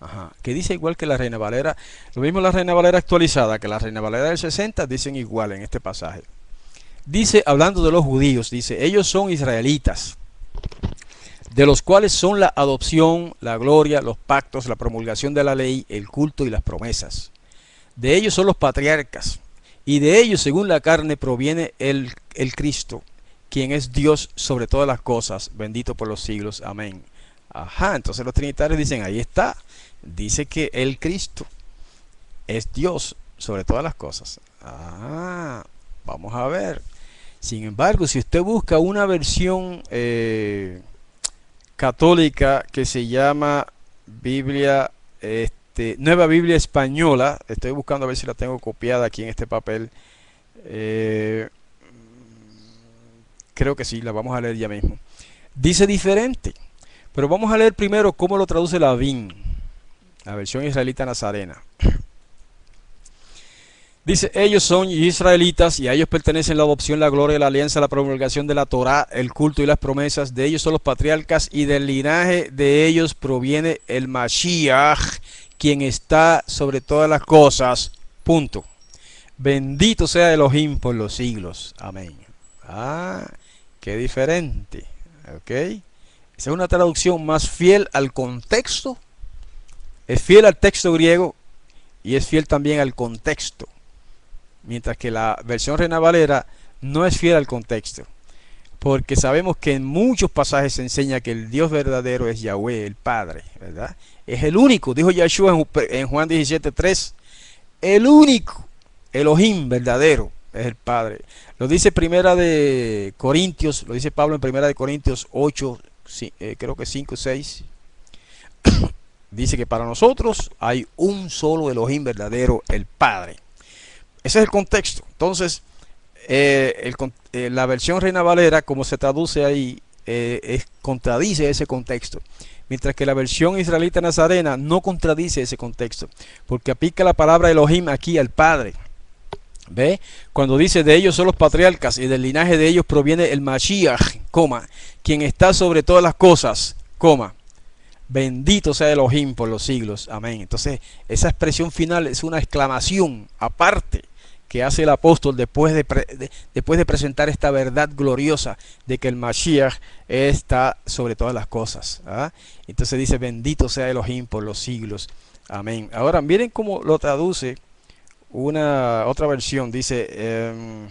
Ajá. Que dice igual que la Reina Valera. Lo mismo la Reina Valera actualizada que la Reina Valera del 60 dicen igual en este pasaje. Dice, hablando de los judíos, dice, ellos son israelitas, de los cuales son la adopción, la gloria, los pactos, la promulgación de la ley, el culto y las promesas. De ellos son los patriarcas, y de ellos, según la carne, proviene el, el Cristo, quien es Dios sobre todas las cosas, bendito por los siglos. Amén. Ajá, entonces los trinitarios dicen, ahí está dice que el Cristo es Dios sobre todas las cosas. Ah, vamos a ver. Sin embargo, si usted busca una versión eh, católica que se llama Biblia, este, Nueva Biblia Española, estoy buscando a ver si la tengo copiada aquí en este papel. Eh, creo que sí, la vamos a leer ya mismo. Dice diferente, pero vamos a leer primero cómo lo traduce la VIN la versión israelita nazarena. Dice, ellos son israelitas y a ellos pertenecen la adopción, la gloria, la alianza, la promulgación de la Torah, el culto y las promesas. De ellos son los patriarcas y del linaje de ellos proviene el Mashiach, quien está sobre todas las cosas. Punto. Bendito sea Elohim por los siglos. Amén. Ah, qué diferente. ¿Ok? Esa es una traducción más fiel al contexto es fiel al texto griego y es fiel también al contexto. Mientras que la versión Reina Valera no es fiel al contexto. Porque sabemos que en muchos pasajes se enseña que el Dios verdadero es Yahweh, el Padre, ¿verdad? Es el único, dijo Yahshua en Juan 17:3, el único Elohim verdadero es el Padre. Lo dice Primera de Corintios, lo dice Pablo en Primera de Corintios 8, eh, creo que 5, 6. Dice que para nosotros hay un solo Elohim verdadero, el Padre. Ese es el contexto. Entonces, eh, eh, la versión Reina Valera, como se traduce ahí, es, contradice ese contexto. Mientras que la versión israelita nazarena no contradice ese contexto, porque aplica la palabra Elohim aquí al Padre. ¿Ve? Cuando dice de ellos son los patriarcas y del linaje de ellos proviene el Mashiach, coma, quien está sobre todas las cosas, coma. Bendito sea Elohim por los siglos. Amén. Entonces, esa expresión final es una exclamación aparte que hace el apóstol después de, después de presentar esta verdad gloriosa de que el Mashiach está sobre todas las cosas. ¿ah? Entonces dice, bendito sea Elohim por los siglos. Amén. Ahora miren cómo lo traduce una otra versión dice em,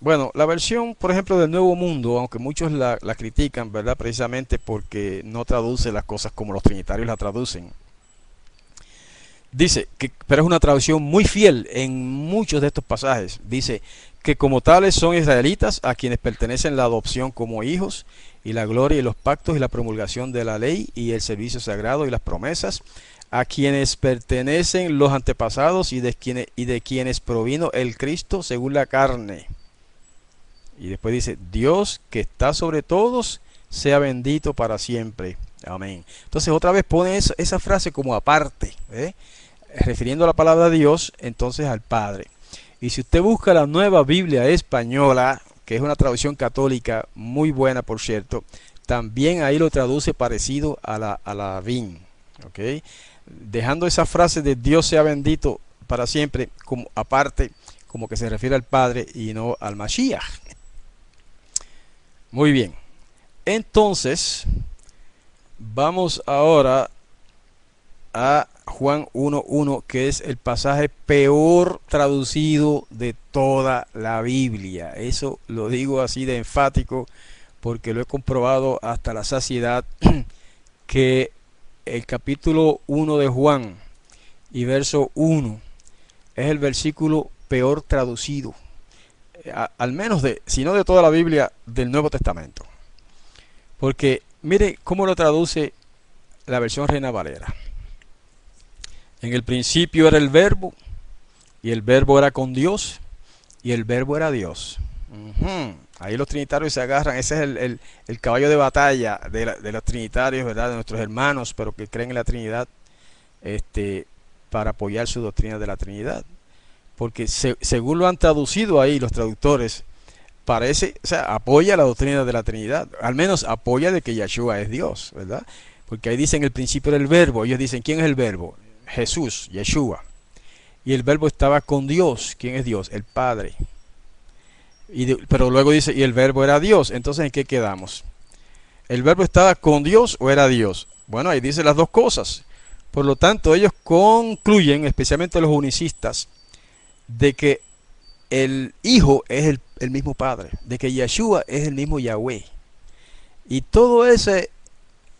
bueno la versión por ejemplo del nuevo mundo aunque muchos la, la, critican verdad precisamente porque no traduce las cosas como los trinitarios la traducen. Dice que pero es una traducción muy fiel en muchos de estos pasajes. Dice que como tales son israelitas a quienes pertenecen la adopción como hijos y la gloria y los pactos y la promulgación de la ley y el servicio sagrado y las promesas a quienes pertenecen los antepasados y de quienes, y de quienes provino el Cristo según la carne. Y después dice, Dios que está sobre todos, sea bendito para siempre. Amén. Entonces otra vez pone esa, frase como aparte, ¿eh? refiriendo la palabra Dios, entonces al Padre. Y si usted busca la nueva Biblia española, que es una traducción católica muy buena, por cierto, también ahí lo traduce parecido a la, a la VIN. ¿okay? dejando esa frase de Dios sea bendito para siempre, como aparte, como que se refiere al Padre y no al Mashiach. Muy bien. Entonces, vamos ahora a Juan 1.1, que es el pasaje peor traducido de toda la Biblia. Eso lo digo así de enfático porque lo he comprobado hasta la saciedad [CLEARS THROAT] que el capítulo 1 de Juan y verso 1 es el versículo peor traducido, eh, al menos de, si no de toda la Biblia, del Nuevo Testamento. Porque mire cómo lo traduce la versión Reina Valera. En el principio era el verbo, y el verbo era con Dios, y el verbo era Dios. Ahí los trinitarios se agarran, ese es el, caballo de batalla de, los trinitarios, ¿verdad? De nuestros hermanos, pero que creen en la Trinidad, este, para apoyar su doctrina de la Trinidad. Porque según lo han traducido ahí los traductores, parece, o sea, apoya la doctrina de la Trinidad, al menos apoya de que Yeshua es Dios, ¿verdad? Porque ahí dicen el principio del verbo, ellos dicen, ¿quién es el verbo? Jesús, Yeshua. Y el verbo estaba con Dios, ¿quién es Dios? El Padre pero luego dice, y el verbo era Dios. Entonces, ¿en qué quedamos? ¿El verbo estaba con Dios o era Dios? Bueno, ahí dice las dos cosas. Por lo tanto, ellos concluyen, especialmente los unicistas, de que el Hijo es el, mismo Padre, de que Yeshua es el mismo Yahweh. Y todo ese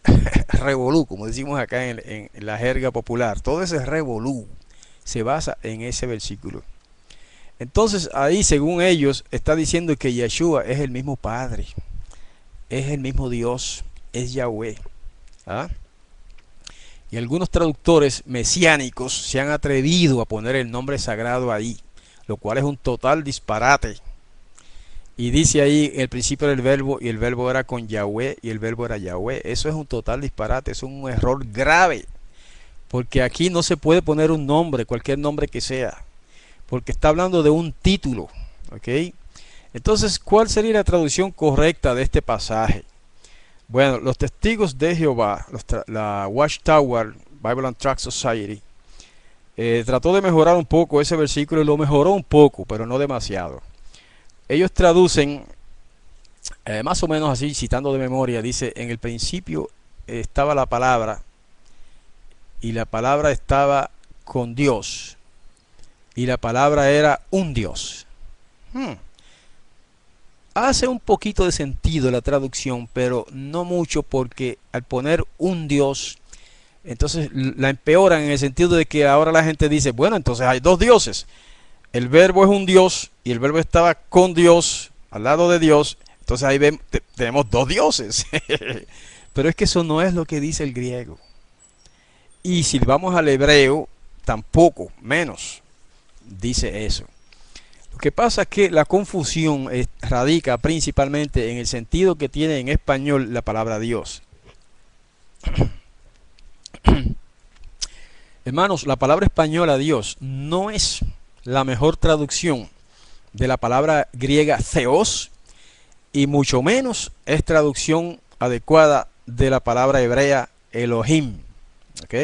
[LAUGHS] revolú, como decimos acá en, en la jerga popular, todo ese revolú se basa en ese versículo. Entonces ahí, según ellos, está diciendo que Yeshua es el mismo Padre, es el mismo Dios, es Yahweh. ¿ah? Y algunos traductores mesiánicos se han atrevido a poner el nombre sagrado ahí, lo cual es un total disparate. Y dice ahí el principio del verbo y el verbo era con Yahweh y el verbo era Yahweh. Eso es un total disparate, es un error grave. Porque aquí no se puede poner un nombre, cualquier nombre que sea porque está hablando de un título. Entonces, ¿cuál sería la traducción correcta de este pasaje? Bueno, los testigos de Jehová, la Watchtower Bible and Tract Society, eh, trató de mejorar un poco ese versículo y lo mejoró un poco, pero no demasiado. Ellos traducen eh, más o menos así, citando de memoria, dice, en el principio estaba la palabra y la palabra estaba con Dios y la palabra era un Dios. Hmm. Hace un poquito de sentido la traducción, pero no mucho porque al poner un Dios entonces la empeoran en el sentido de que ahora la gente dice, bueno, entonces hay dos dioses. El verbo es un dios y el verbo estaba con Dios, al lado de Dios. Entonces ahí vemos, tenemos dos dioses. [LAUGHS] Pero es que eso no es lo que dice el griego. Y si vamos al hebreo, tampoco, menos, dice eso. Que pasa es que la confusión radica principalmente en el sentido que tiene en español la palabra Dios. [COUGHS] Hermanos, la palabra española Dios no es la mejor traducción de la palabra griega theos y mucho menos es traducción adecuada de la palabra hebrea Elohim. ¿Ok?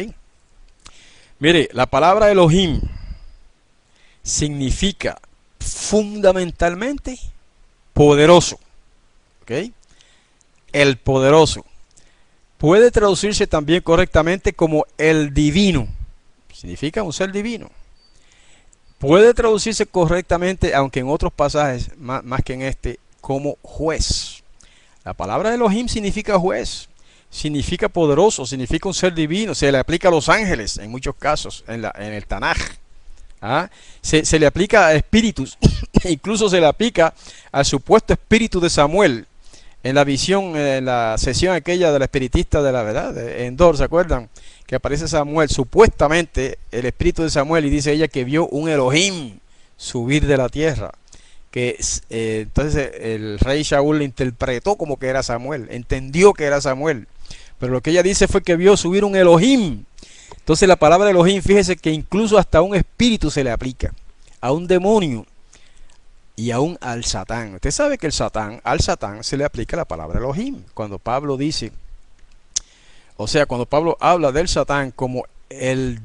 Mire, la palabra Elohim significa fundamentalmente poderoso. ¿Ok? El poderoso. Puede traducirse también correctamente como el divino. Significa un ser divino. Puede traducirse correctamente, aunque en otros pasajes, más, que en este, como juez. La palabra Elohim significa juez, significa poderoso, significa un ser divino. Se le aplica a los ángeles en muchos casos, en, la, en el Tanaj. ¿Ah? Se, le aplica a espíritus, [COUGHS] incluso se le aplica al supuesto espíritu de Samuel, en la visión, en la sesión aquella del espiritista de la verdad, en Dor, ¿se acuerdan? Que aparece Samuel, supuestamente el espíritu de Samuel, y dice ella que vio un Elohim subir de la tierra. Que eh, entonces el rey Shaul interpretó como que era Samuel, entendió que era Samuel. Pero lo que ella dice fue que vio subir un Elohim. Entonces la palabra Elohim, fíjese que incluso hasta un espíritu se le aplica, a un demonio y aún al Satán. Usted sabe que el Satán, al Satán se le aplica la palabra Elohim. Cuando Pablo dice, o sea, cuando Pablo habla del Satán como el,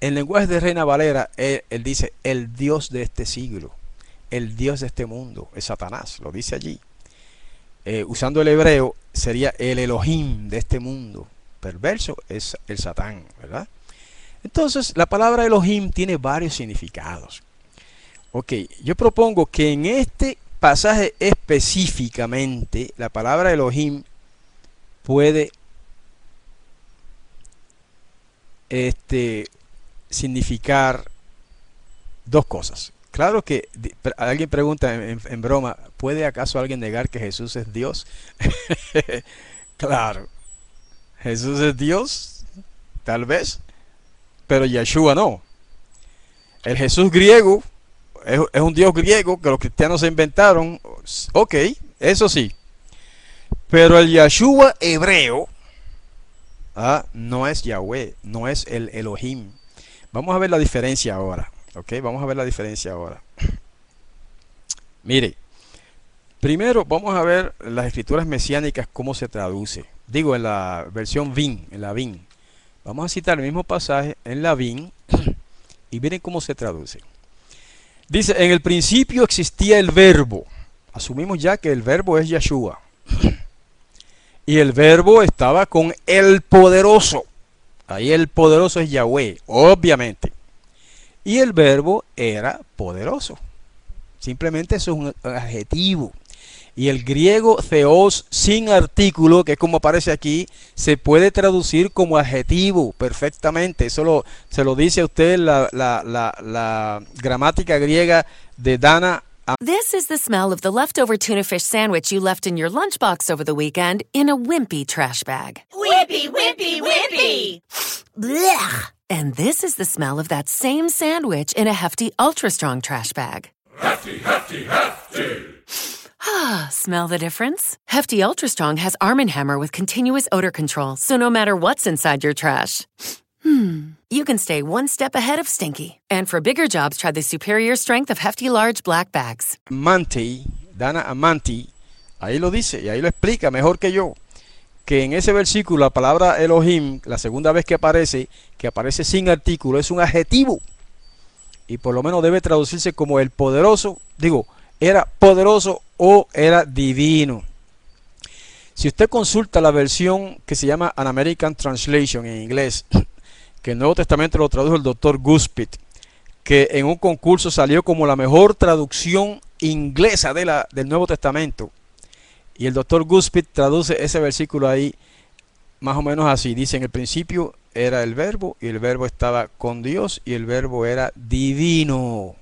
en lenguaje de Reina Valera, él, dice el Dios de este siglo, el Dios de este mundo, es Satanás, lo dice allí. Eh, usando el hebreo, sería el Elohim de este mundo. Perverso es el Satán, ¿verdad? Entonces, la palabra Elohim tiene varios significados. Ok, yo propongo que en este pasaje específicamente la palabra Elohim puede este, significar dos cosas. Claro que alguien pregunta en, broma, ¿puede acaso alguien negar que Jesús es Dios? [LAUGHS] claro, Jesús es Dios, tal vez, pero Yeshua no. El Jesús griego es, un dios griego que los cristianos se inventaron. Ok, eso sí. Pero el Yahshua hebreo ah, no es Yahweh, no es el Elohim. Vamos a ver la diferencia ahora. Ok, vamos a ver la diferencia ahora. Mire, primero vamos a ver las escrituras mesiánicas, cómo se traduce. Digo, en la versión VIN, en la VIN. Vamos a citar el mismo pasaje en la VIN [CLEARS THROAT] y miren cómo se traduce. Dice, en el principio existía el verbo. Asumimos ya que el verbo es Yeshua. [CLEARS THROAT] Y el verbo estaba con el poderoso. Ahí el poderoso es Yahweh, obviamente. Y el verbo era poderoso. Simplemente eso es un adjetivo. Y el griego theos sin artículo, que es como aparece aquí, se puede traducir como adjetivo perfectamente. Eso se lo dice a usted la, la, la, la gramática griega de Dana. This is the smell of the leftover tuna fish sandwich you left in your lunchbox over the weekend in a wimpy trash bag. Wimpy, wimpy, wimpy! Blech! And this is the smell of that same sandwich in a hefty, ultra strong trash bag. Hefty, hefty, hefty! Ah, smell the difference? Hefty Ultra Strong has Arm & Hammer with continuous odor control, so no matter what's inside your trash, hmm, you can stay one step ahead of stinky. And for bigger jobs, try the superior strength of Hefty Large Black Bags. Amanti, Dana Amanti, ahí lo dice y ahí lo explica mejor que yo. Que en ese versículo la palabra Elohim, la segunda vez que aparece, que aparece sin artículo, es un adjetivo. Y por lo menos debe traducirse como el poderoso, digo, era poderoso o era divino. Si usted consulta la versión que se llama An American Translation en inglés, que el Nuevo Testamento lo tradujo el doctor Guspit, que en un concurso salió como la mejor traducción inglesa de la, del Nuevo Testamento. Y el doctor Guspit traduce ese versículo ahí más o menos así. Dice, en el principio era el verbo y el verbo estaba con Dios y el verbo era divino.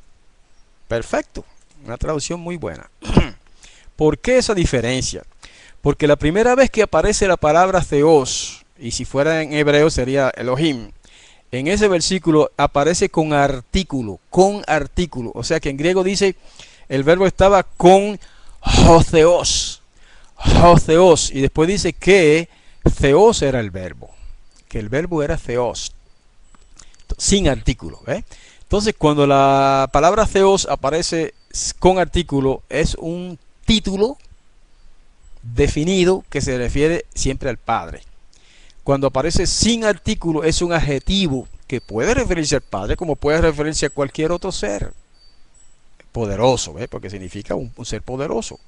Perfecto, una traducción muy buena. [CLEARS THROAT] ¿Por qué esa diferencia? Porque la primera vez que aparece la palabra Theos, y si fuera en hebreo sería Elohim, en ese versículo aparece con artículo, con artículo. O sea que en griego dice, el verbo estaba con Joseos, Joseos, y después dice que Theos era el verbo, que el verbo era Theos, sin artículo. Entonces, cuando la palabra Theos aparece con artículo, es un título definido que se refiere siempre al Padre. Cuando aparece sin artículo es un adjetivo que puede referirse al Padre como puede referirse a cualquier otro ser poderoso, porque significa un, ser poderoso.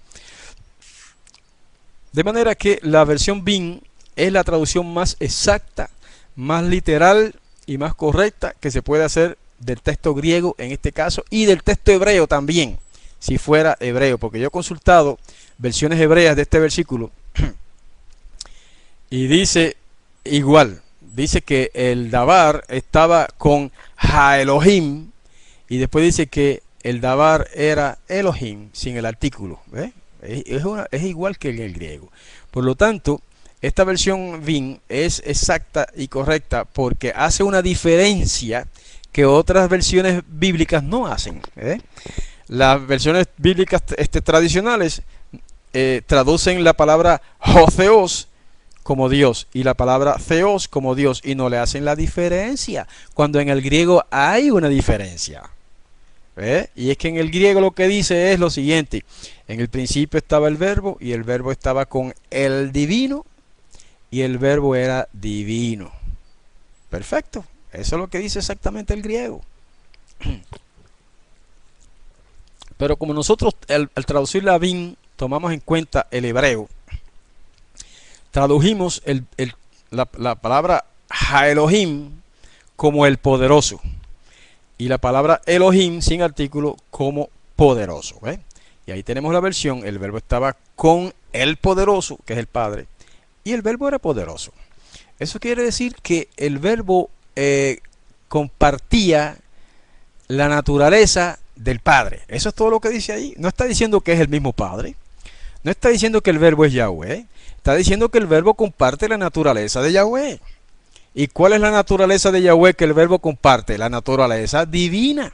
De manera que la versión BIN es la traducción más exacta, más literal y más correcta que se puede hacer del texto griego en este caso y del texto hebreo también, si fuera hebreo, porque yo he consultado versiones hebreas de este versículo y dice igual, dice que el Dabar estaba con Ha Elohim y después dice que el Dabar era Elohim sin el artículo. Es, es, igual que en el griego. Por lo tanto, esta versión VIN es exacta y correcta porque hace una diferencia que otras versiones bíblicas no hacen. Las versiones bíblicas este, tradicionales eh, traducen la palabra Joseos como Dios y la palabra Theos como Dios y no le hacen la diferencia, cuando en el griego hay una diferencia. Y es que en el griego lo que dice es lo siguiente, en el principio estaba el verbo y el verbo estaba con el divino y el verbo era divino. Perfecto, eso es lo que dice exactamente el griego. Pero como nosotros al, traducir la bin tomamos en cuenta el hebreo, tradujimos la, palabra Elohim como el poderoso y la palabra Elohim sin artículo como poderoso. Y ahí tenemos la versión, el verbo estaba con el poderoso, que es el Padre, y el verbo era poderoso. Eso quiere decir que el verbo eh, compartía la naturaleza del Padre. Eso es todo lo que dice ahí. No está diciendo que es el mismo Padre. No está diciendo que el verbo es Yahweh. Está diciendo que el verbo comparte la naturaleza de Yahweh. ¿Y cuál es la naturaleza de Yahweh que el verbo comparte? La naturaleza divina.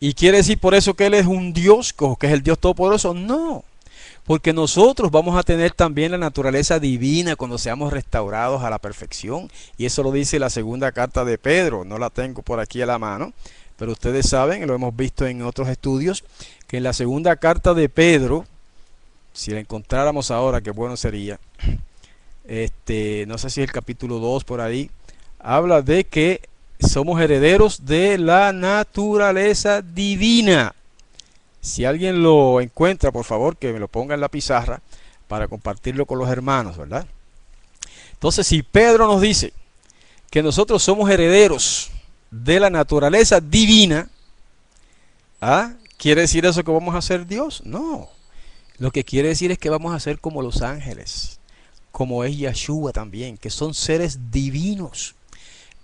¿Y quiere decir por eso que Él es un Dios, que es el Dios Todopoderoso? No. Porque nosotros vamos a tener también la naturaleza divina cuando seamos restaurados a la perfección. Y eso lo dice la segunda carta de Pedro. No la tengo por aquí a la mano. Pero ustedes saben, lo hemos visto en otros estudios, que en la segunda carta de Pedro, si la encontráramos ahora, qué bueno sería. Este, no sé si el capítulo 2 por ahí, habla de que somos herederos de la naturaleza divina. Si alguien lo encuentra, por favor, que me lo ponga en la pizarra para compartirlo con los hermanos, ¿verdad? Entonces, si Pedro nos dice que nosotros somos herederos de la naturaleza divina, ¿ah? ¿quiere decir eso que vamos a ser Dios? No. Lo que quiere decir es que vamos a ser como los ángeles, como es Yeshua también, que son seres divinos.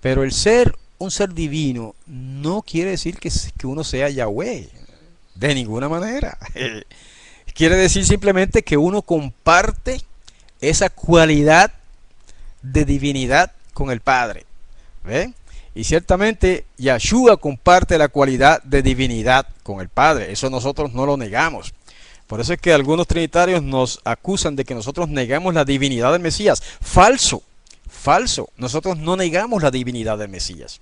Pero el ser un ser divino no quiere decir que, que uno sea Yahweh, de ninguna manera. [LAUGHS] quiere decir simplemente que uno comparte esa cualidad de divinidad con el Padre. Y ciertamente Yeshua comparte la cualidad de divinidad con el Padre. Eso nosotros no lo negamos. Por eso es que algunos trinitarios nos acusan de que nosotros negamos la divinidad del Mesías. Falso, falso. Nosotros no negamos la divinidad del Mesías.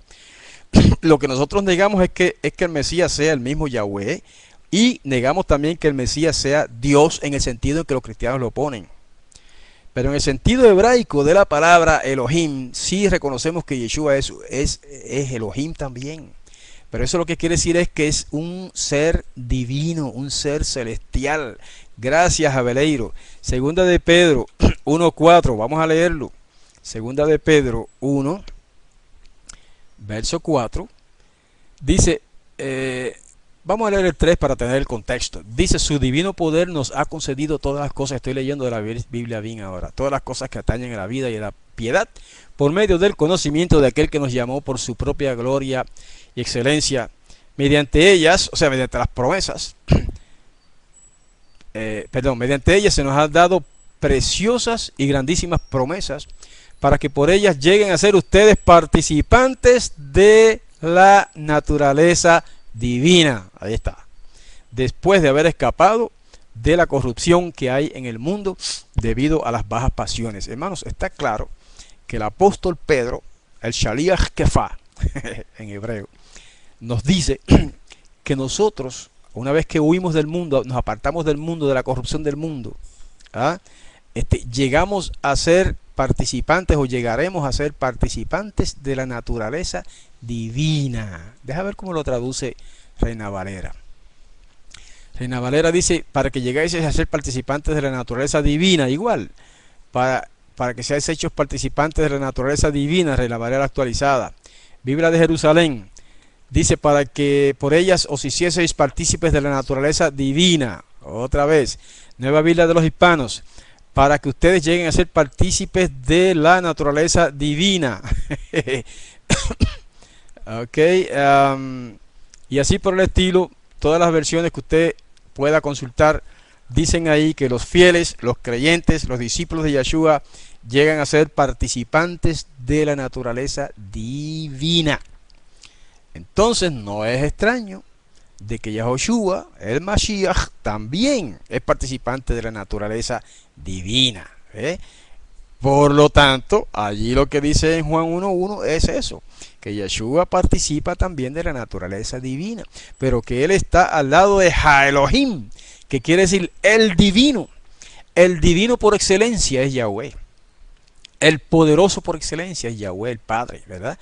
[CLEARS THROAT] Lo que nosotros negamos es que, es que el Mesías sea el mismo Yahweh y negamos también que el Mesías sea Dios en el sentido en que los cristianos lo ponen. Pero en el sentido hebraico de la palabra Elohim, sí reconocemos que Yeshua es, es, Elohim también. Pero eso lo que quiere decir es que es un ser divino, un ser celestial. Gracias, Abeleiro. Segunda de Pedro [CLEARS THROAT] 1.4, vamos a leerlo. Segunda de Pedro 1, verso 4. Dice, eh, vamos a leer el 3 para tener el contexto. Dice, su divino poder nos ha concedido todas las cosas, estoy leyendo de la Biblia bien ahora, todas las cosas que atañen a la vida y a la piedad, por medio del conocimiento de aquel que nos llamó por su propia gloria y excelencia, mediante ellas, o sea, mediante las promesas, [CLEARS THROAT] eh, perdón, mediante ellas se nos han dado preciosas y grandísimas promesas para que por ellas lleguen a ser ustedes participantes de la naturaleza divina. Ahí está. Después de haber escapado de la corrupción que hay en el mundo debido a las bajas pasiones. Hermanos, está claro que el apóstol Pedro, el Shaliach Kefa [LAUGHS] en hebreo, nos dice [CLEARS THROAT] que nosotros, una vez que huimos del mundo, nos apartamos del mundo, de la corrupción del mundo, ¿ah? este, llegamos a ser participantes o llegaremos a ser participantes de la naturaleza divina. Deja ver cómo lo traduce Reina Valera. Reina Valera dice, para que llegáis a ser participantes de la naturaleza divina, igual, para, para que seáis hechos participantes de la naturaleza divina, Reina Valera actualizada. Biblia de Jerusalén, dice, para que por ellas os hicieseis partícipes de la naturaleza divina. Otra vez, Nueva Biblia de los Hispanos, para que ustedes lleguen a ser partícipes de la naturaleza divina. [COUGHS] ok, um, y así por el estilo, todas las versiones que usted pueda consultar dicen ahí que los fieles, los creyentes, los discípulos de Yeshua llegan a ser participantes de la naturaleza divina. Entonces no es extraño de que Yahushua, el Mashiach, también es participante de la naturaleza divina. ¿eh? Por lo tanto, allí lo que dice en Juan 1.1 es eso, que Yeshua participa también de la naturaleza divina, pero que él está al lado de Elohim, que quiere decir el divino. El divino por excelencia es Yahweh. El poderoso por excelencia es Yahweh, el Padre, ¿verdad?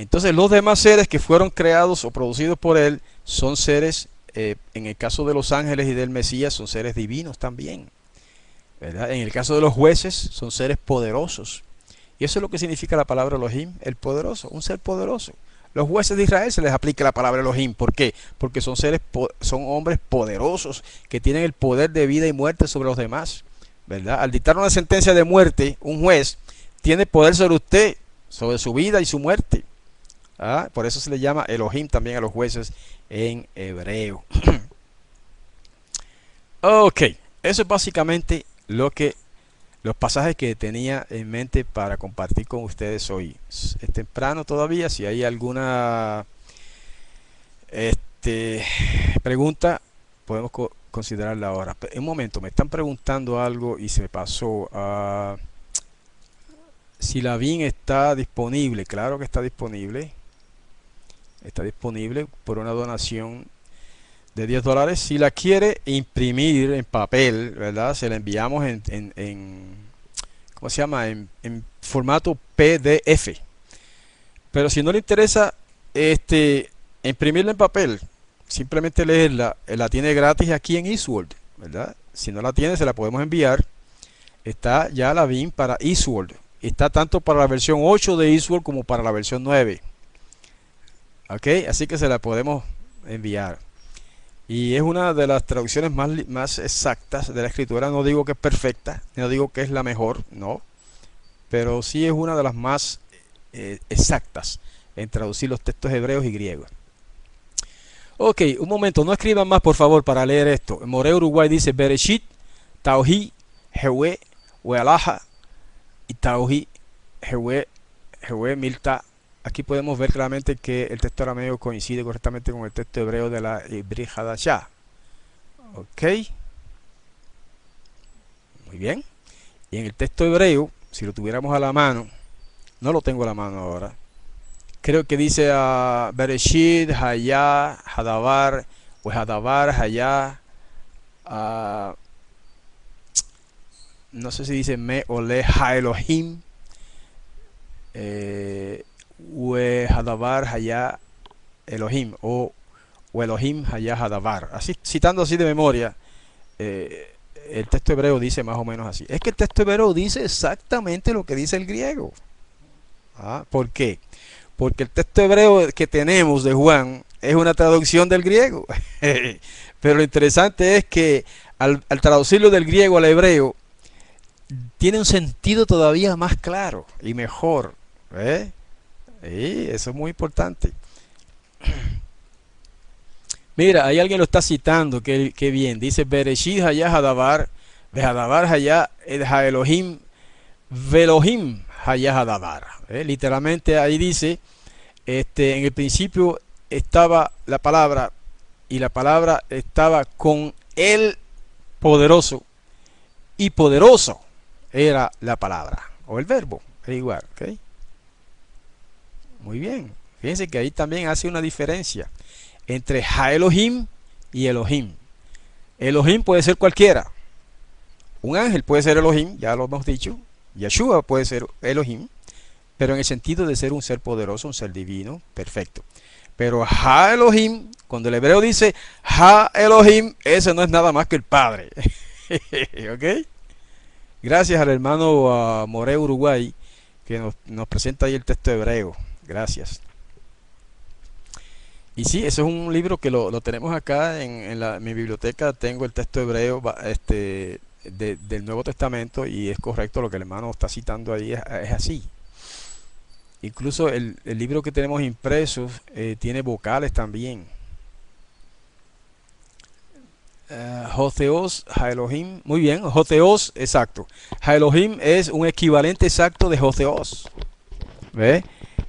Entonces los demás seres que fueron creados o producidos por él son seres, eh, en el caso de los ángeles y del Mesías, son seres divinos también. ¿verdad? En el caso de los jueces, son seres poderosos. Y eso es lo que significa la palabra Elohim, el poderoso, un ser poderoso. Los jueces de Israel se les aplica la palabra Elohim. ¿Por qué? Porque son seres, son hombres poderosos que tienen el poder de vida y muerte sobre los demás. ¿verdad? Al dictar una sentencia de muerte, un juez tiene poder sobre usted, sobre su vida y su muerte. ¿Ah? Por eso se le llama Elohim también a los jueces en hebreo. [CLEARS THROAT] ok, eso es básicamente lo que los pasajes que tenía en mente para compartir con ustedes hoy. Es temprano todavía, si hay alguna este, pregunta, podemos considerarla ahora. Un momento, me están preguntando algo y se me pasó. Uh, si la BIN está disponible, claro que está disponible. Está disponible por una donación de 10 dólares. Si la quiere imprimir en papel, ¿verdad? Se la enviamos en, en, ¿cómo se llama? En, formato PDF. Pero si no le interesa este, imprimirla en papel, simplemente leerla, eh, la tiene gratis aquí en Eastworld, ¿verdad? Si no la tiene, se la podemos enviar. Está ya la BIM para Eastworld. Está tanto para la versión 8 de Eastworld como para la versión 9. Ok, así que se la podemos enviar. Y es una de las traducciones más, más exactas de la escritura. No digo que es perfecta, no digo que es la mejor, no. Pero sí es una de las más eh, exactas en traducir los textos hebreos y griegos. Ok, un momento, no escriban más por favor para leer esto. Moreo Uruguay dice Bereshit, Tauhi, Jehué, Wealaha y Tauhi, Jehué, Jehué, Milta, aquí podemos ver claramente que el texto arameo coincide correctamente con el texto hebreo de la Hadashah. Ok. Muy bien. Y en el texto hebreo, si lo tuviéramos a la mano, no lo tengo a la mano ahora. Creo que dice a Bereshit, Hayah, Hadavar, o Hadavar, Hayah, no sé si dice Me Ole Ha Elohim. Eh, Hadavar Haya Elohim o, Elohim Haya Hadavar. Así, citando así de memoria, eh, el texto hebreo dice más o menos así. Es que el texto hebreo dice exactamente lo que dice el griego. ¿Ah? ¿Por qué? Porque el texto hebreo que tenemos de Juan es una traducción del griego. [LAUGHS] Pero lo interesante es que al, traducirlo del griego al hebreo, tiene un sentido todavía más claro y mejor. ¿eh? Eso es muy importante. [CLEARS THROAT] Mira, hay alguien lo está citando, que, bien. Dice, Bereshit hayah hadabar, vehadabar hayah Elohim, velohim hayah hadabar. ¿eh? Literalmente ahí dice, este, en el principio estaba la palabra y la palabra estaba con el poderoso y poderoso era la palabra o el verbo, es igual, ¿ok? Muy bien, fíjense que ahí también hace una diferencia entre Ha Elohim y Elohim. Elohim puede ser cualquiera. Un ángel puede ser Elohim, ya lo hemos dicho. Yeshua puede ser Elohim, pero en el sentido de ser un ser poderoso, un ser divino, perfecto. Pero Ha Elohim, cuando el hebreo dice Ha Elohim, ese no es nada más que el Padre. [LAUGHS] ¿Ok? Gracias al hermano More Uruguay que nos, presenta ahí el texto hebreo. Gracias. Y sí, ese es un libro que lo, tenemos acá en, mi biblioteca. Tengo el texto hebreo este, del Nuevo Testamento y es correcto lo que el hermano está citando ahí, es así. Incluso el, libro que tenemos impreso eh, tiene vocales también. Uh, Joteos, muy bien, Joteos, exacto. Jaelohim es un equivalente exacto de Joteos. ¿Ve?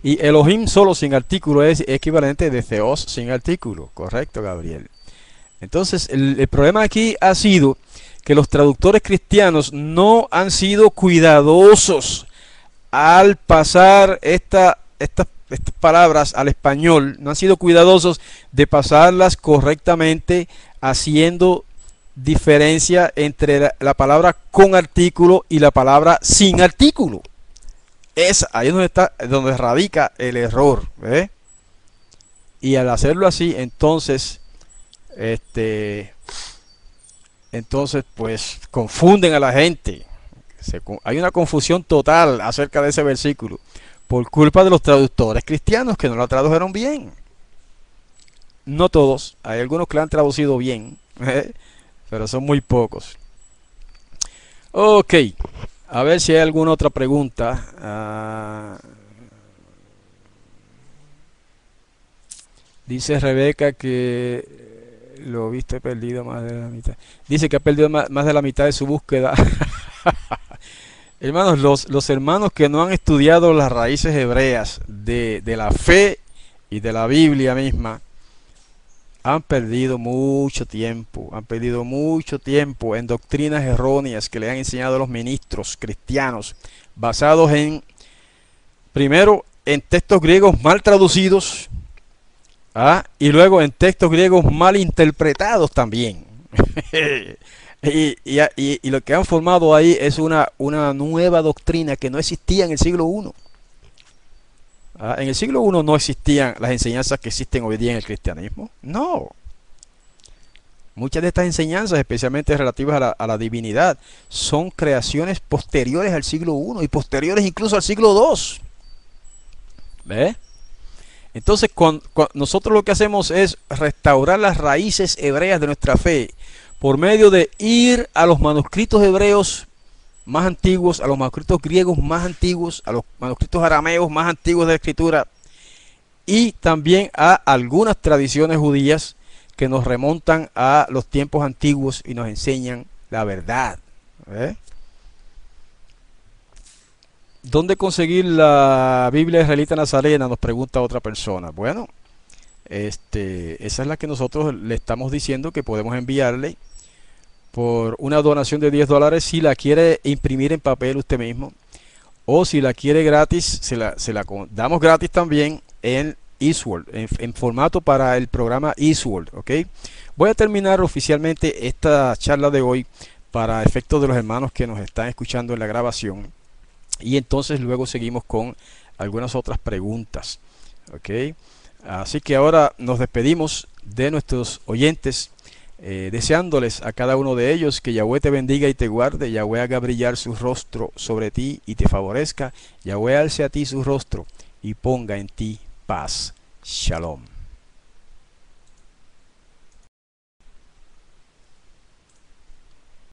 Y Elohim solo sin artículo es equivalente de Theos sin artículo. Correcto, Gabriel. Entonces, el problema aquí ha sido que los traductores cristianos no han sido cuidadosos al pasar esta, estas, palabras al español, no han sido cuidadosos de pasarlas correctamente, haciendo diferencia entre la, palabra con artículo y la palabra sin artículo. Es ahí donde está, donde radica el error. Y al hacerlo así, entonces, este, entonces, pues confunden a la gente hay una confusión total acerca de ese versículo por culpa de los traductores cristianos que no lo tradujeron bien. No todos, hay algunos que lo han traducido bien, ¿eh? pero son muy pocos. Ok, a ver si hay alguna otra pregunta. Ah, dice Rebeca que lo viste perdido más de la mitad. Dice que ha perdido más de la mitad de su búsqueda. [LAUGHS] Hermanos, los, los, hermanos que no han estudiado las raíces hebreas de, de, la fe y de la Biblia misma, han perdido mucho tiempo, han perdido mucho tiempo en doctrinas erróneas que le han enseñado a los ministros cristianos, basados en, primero, en textos griegos mal traducidos, ¿ah? y luego en textos griegos mal interpretados también. [LAUGHS] Y, y, lo que han formado ahí es una, una nueva doctrina que no existía en el siglo I. Ah, en el siglo I no existían las enseñanzas que existen hoy día en el cristianismo. No. Muchas de estas enseñanzas, especialmente relativas a la, divinidad, son creaciones posteriores al siglo I y posteriores incluso al siglo II. ¿Ve? Entonces, nosotros lo que hacemos es restaurar las raíces hebreas de nuestra fe por medio de ir a los manuscritos hebreos más antiguos, a los manuscritos griegos más antiguos, a los manuscritos arameos más antiguos de la escritura y también a algunas tradiciones judías que nos remontan a los tiempos antiguos y nos enseñan la verdad. ¿eh? ¿Dónde conseguir la Biblia israelita nazarena? Nos pregunta otra persona. Bueno, este, esa es la que nosotros le estamos diciendo que podemos enviarle por una donación de 10 dólares si la quiere imprimir en papel usted mismo. O si la quiere gratis, se la, se la damos gratis también en Eastworld, en, formato para el programa Eastworld. ¿ok? Voy a terminar oficialmente esta charla de hoy para efectos de los hermanos que nos están escuchando en la grabación. Y entonces luego seguimos con algunas otras preguntas. ¿ok? Así que ahora nos despedimos de nuestros oyentes eh, deseándoles a cada uno de ellos que Yahweh te bendiga y te guarde, Yahweh haga brillar su rostro sobre ti y te favorezca, Yahweh alce a ti su rostro y ponga en ti paz. Shalom.